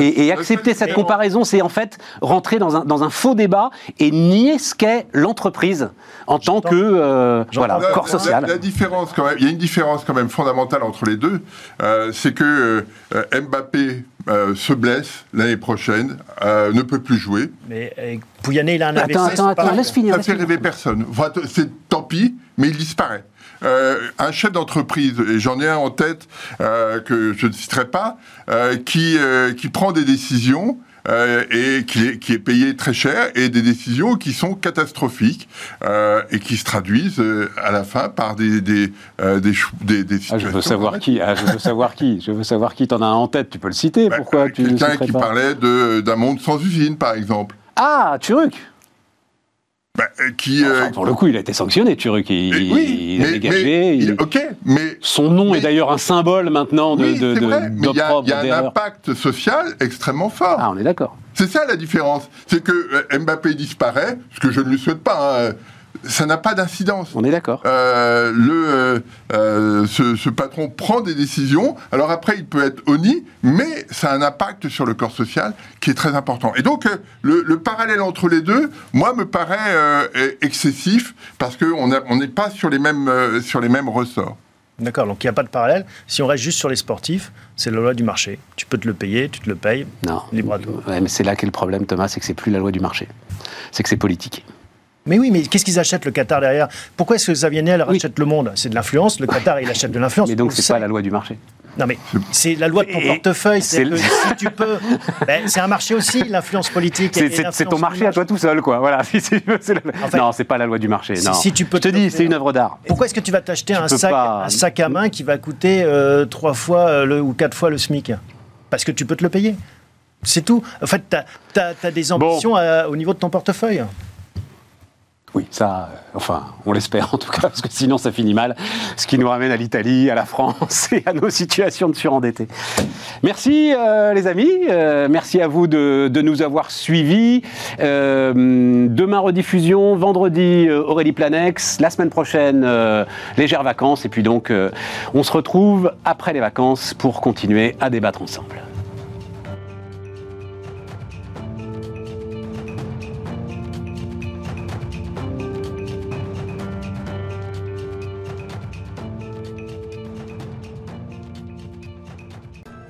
et, accepter cette comparaison, c'est en fait rentrer dans un, dans un faux débat et nier ce qu'est l'entreprise en tant que euh, voilà, corps social. La, différence, quand même, il y a une différence quand même fondamentale entre les deux, euh, c'est que euh, Mbappé euh, se blesse l'année prochaine, ne peut plus jouer. Mais Pouyanné, il a un attends, attends, attends, laisse finir. Ça fait rêver personne. c'est tant pis, mais il disparaît. un chef d'entreprise, et j'en ai un en tête que je ne citerai pas, qui, qui prend des décisions euh, et qui est, qui est, payé très cher et des décisions qui sont catastrophiques euh, et qui se traduisent euh, à la fin par des des des, des, des situations. Ah, je veux savoir qui. Ah, je veux savoir qui. Je veux savoir qui. T'en as un en tête. Tu peux le citer. Bah, Pourquoi Quelqu'un qui parlait d'un monde sans usine, par exemple. Ah, Turuk. Bah, euh, qui, euh, pour le coup, il a été sanctionné, Turuk. Il, oui, il a dégagé. ok, mais son nom est d'ailleurs un symbole maintenant de. Oui, de, vrai, mais il y a, y a un impact social extrêmement fort. Ah, on est d'accord. C'est ça la différence. C'est que euh, Mbappé disparaît, ce que je ne lui souhaite pas. Hein, ça n'a pas d'incidence. On est d'accord. Euh, le, euh, euh, ce, patron prend des décisions. Alors après, il peut être honni, mais ça a un impact sur le corps social qui est très important. Et donc, le, parallèle entre les deux, moi, me paraît excessif parce qu'on n'est pas sur les mêmes, sur les mêmes ressorts. D'accord, donc il n'y a pas de parallèle. Si on reste juste sur les sportifs, c'est la loi du marché. Tu peux te le payer, tu te le payes. Non. Libre à toi. mais c'est là qu'est le problème, Thomas, c'est que c'est plus la loi du marché. C'est que c'est politique. Mais oui, mais qu'est-ce qu'ils achètent le Qatar derrière? Pourquoi est-ce que Xavier Niel rachète le monde? C'est de l'influence. Le Qatar, il achète de l'influence. Mais donc, c'est pas la loi du marché. Non, mais c'est la loi de ton portefeuille. C'est si tu peux. Ben, c'est un marché aussi, l'influence politique. C'est ton marché à toi tout seul, quoi. Voilà. non, c'est pas la loi du marché. Non. Si, tu peux Je te dis, c'est une œuvre d'art. Pourquoi est-ce que tu vas t'acheter un sac, un sac à main qui va coûter euh, trois fois euh, le, ou quatre fois le SMIC? Parce que tu peux te le payer. C'est tout. En fait, tu as, des ambitions au niveau de ton portefeuille. Oui, ça, euh, enfin, on l'espère en tout cas, parce que sinon ça finit mal, ce qui nous ramène à l'Italie, à la France et à nos situations de surendettés. Merci euh, les amis, euh, merci à vous de, nous avoir suivis. demain rediffusion, vendredi Aurélie Planex, la semaine prochaine légères vacances, et puis donc on se retrouve après les vacances pour continuer à débattre ensemble.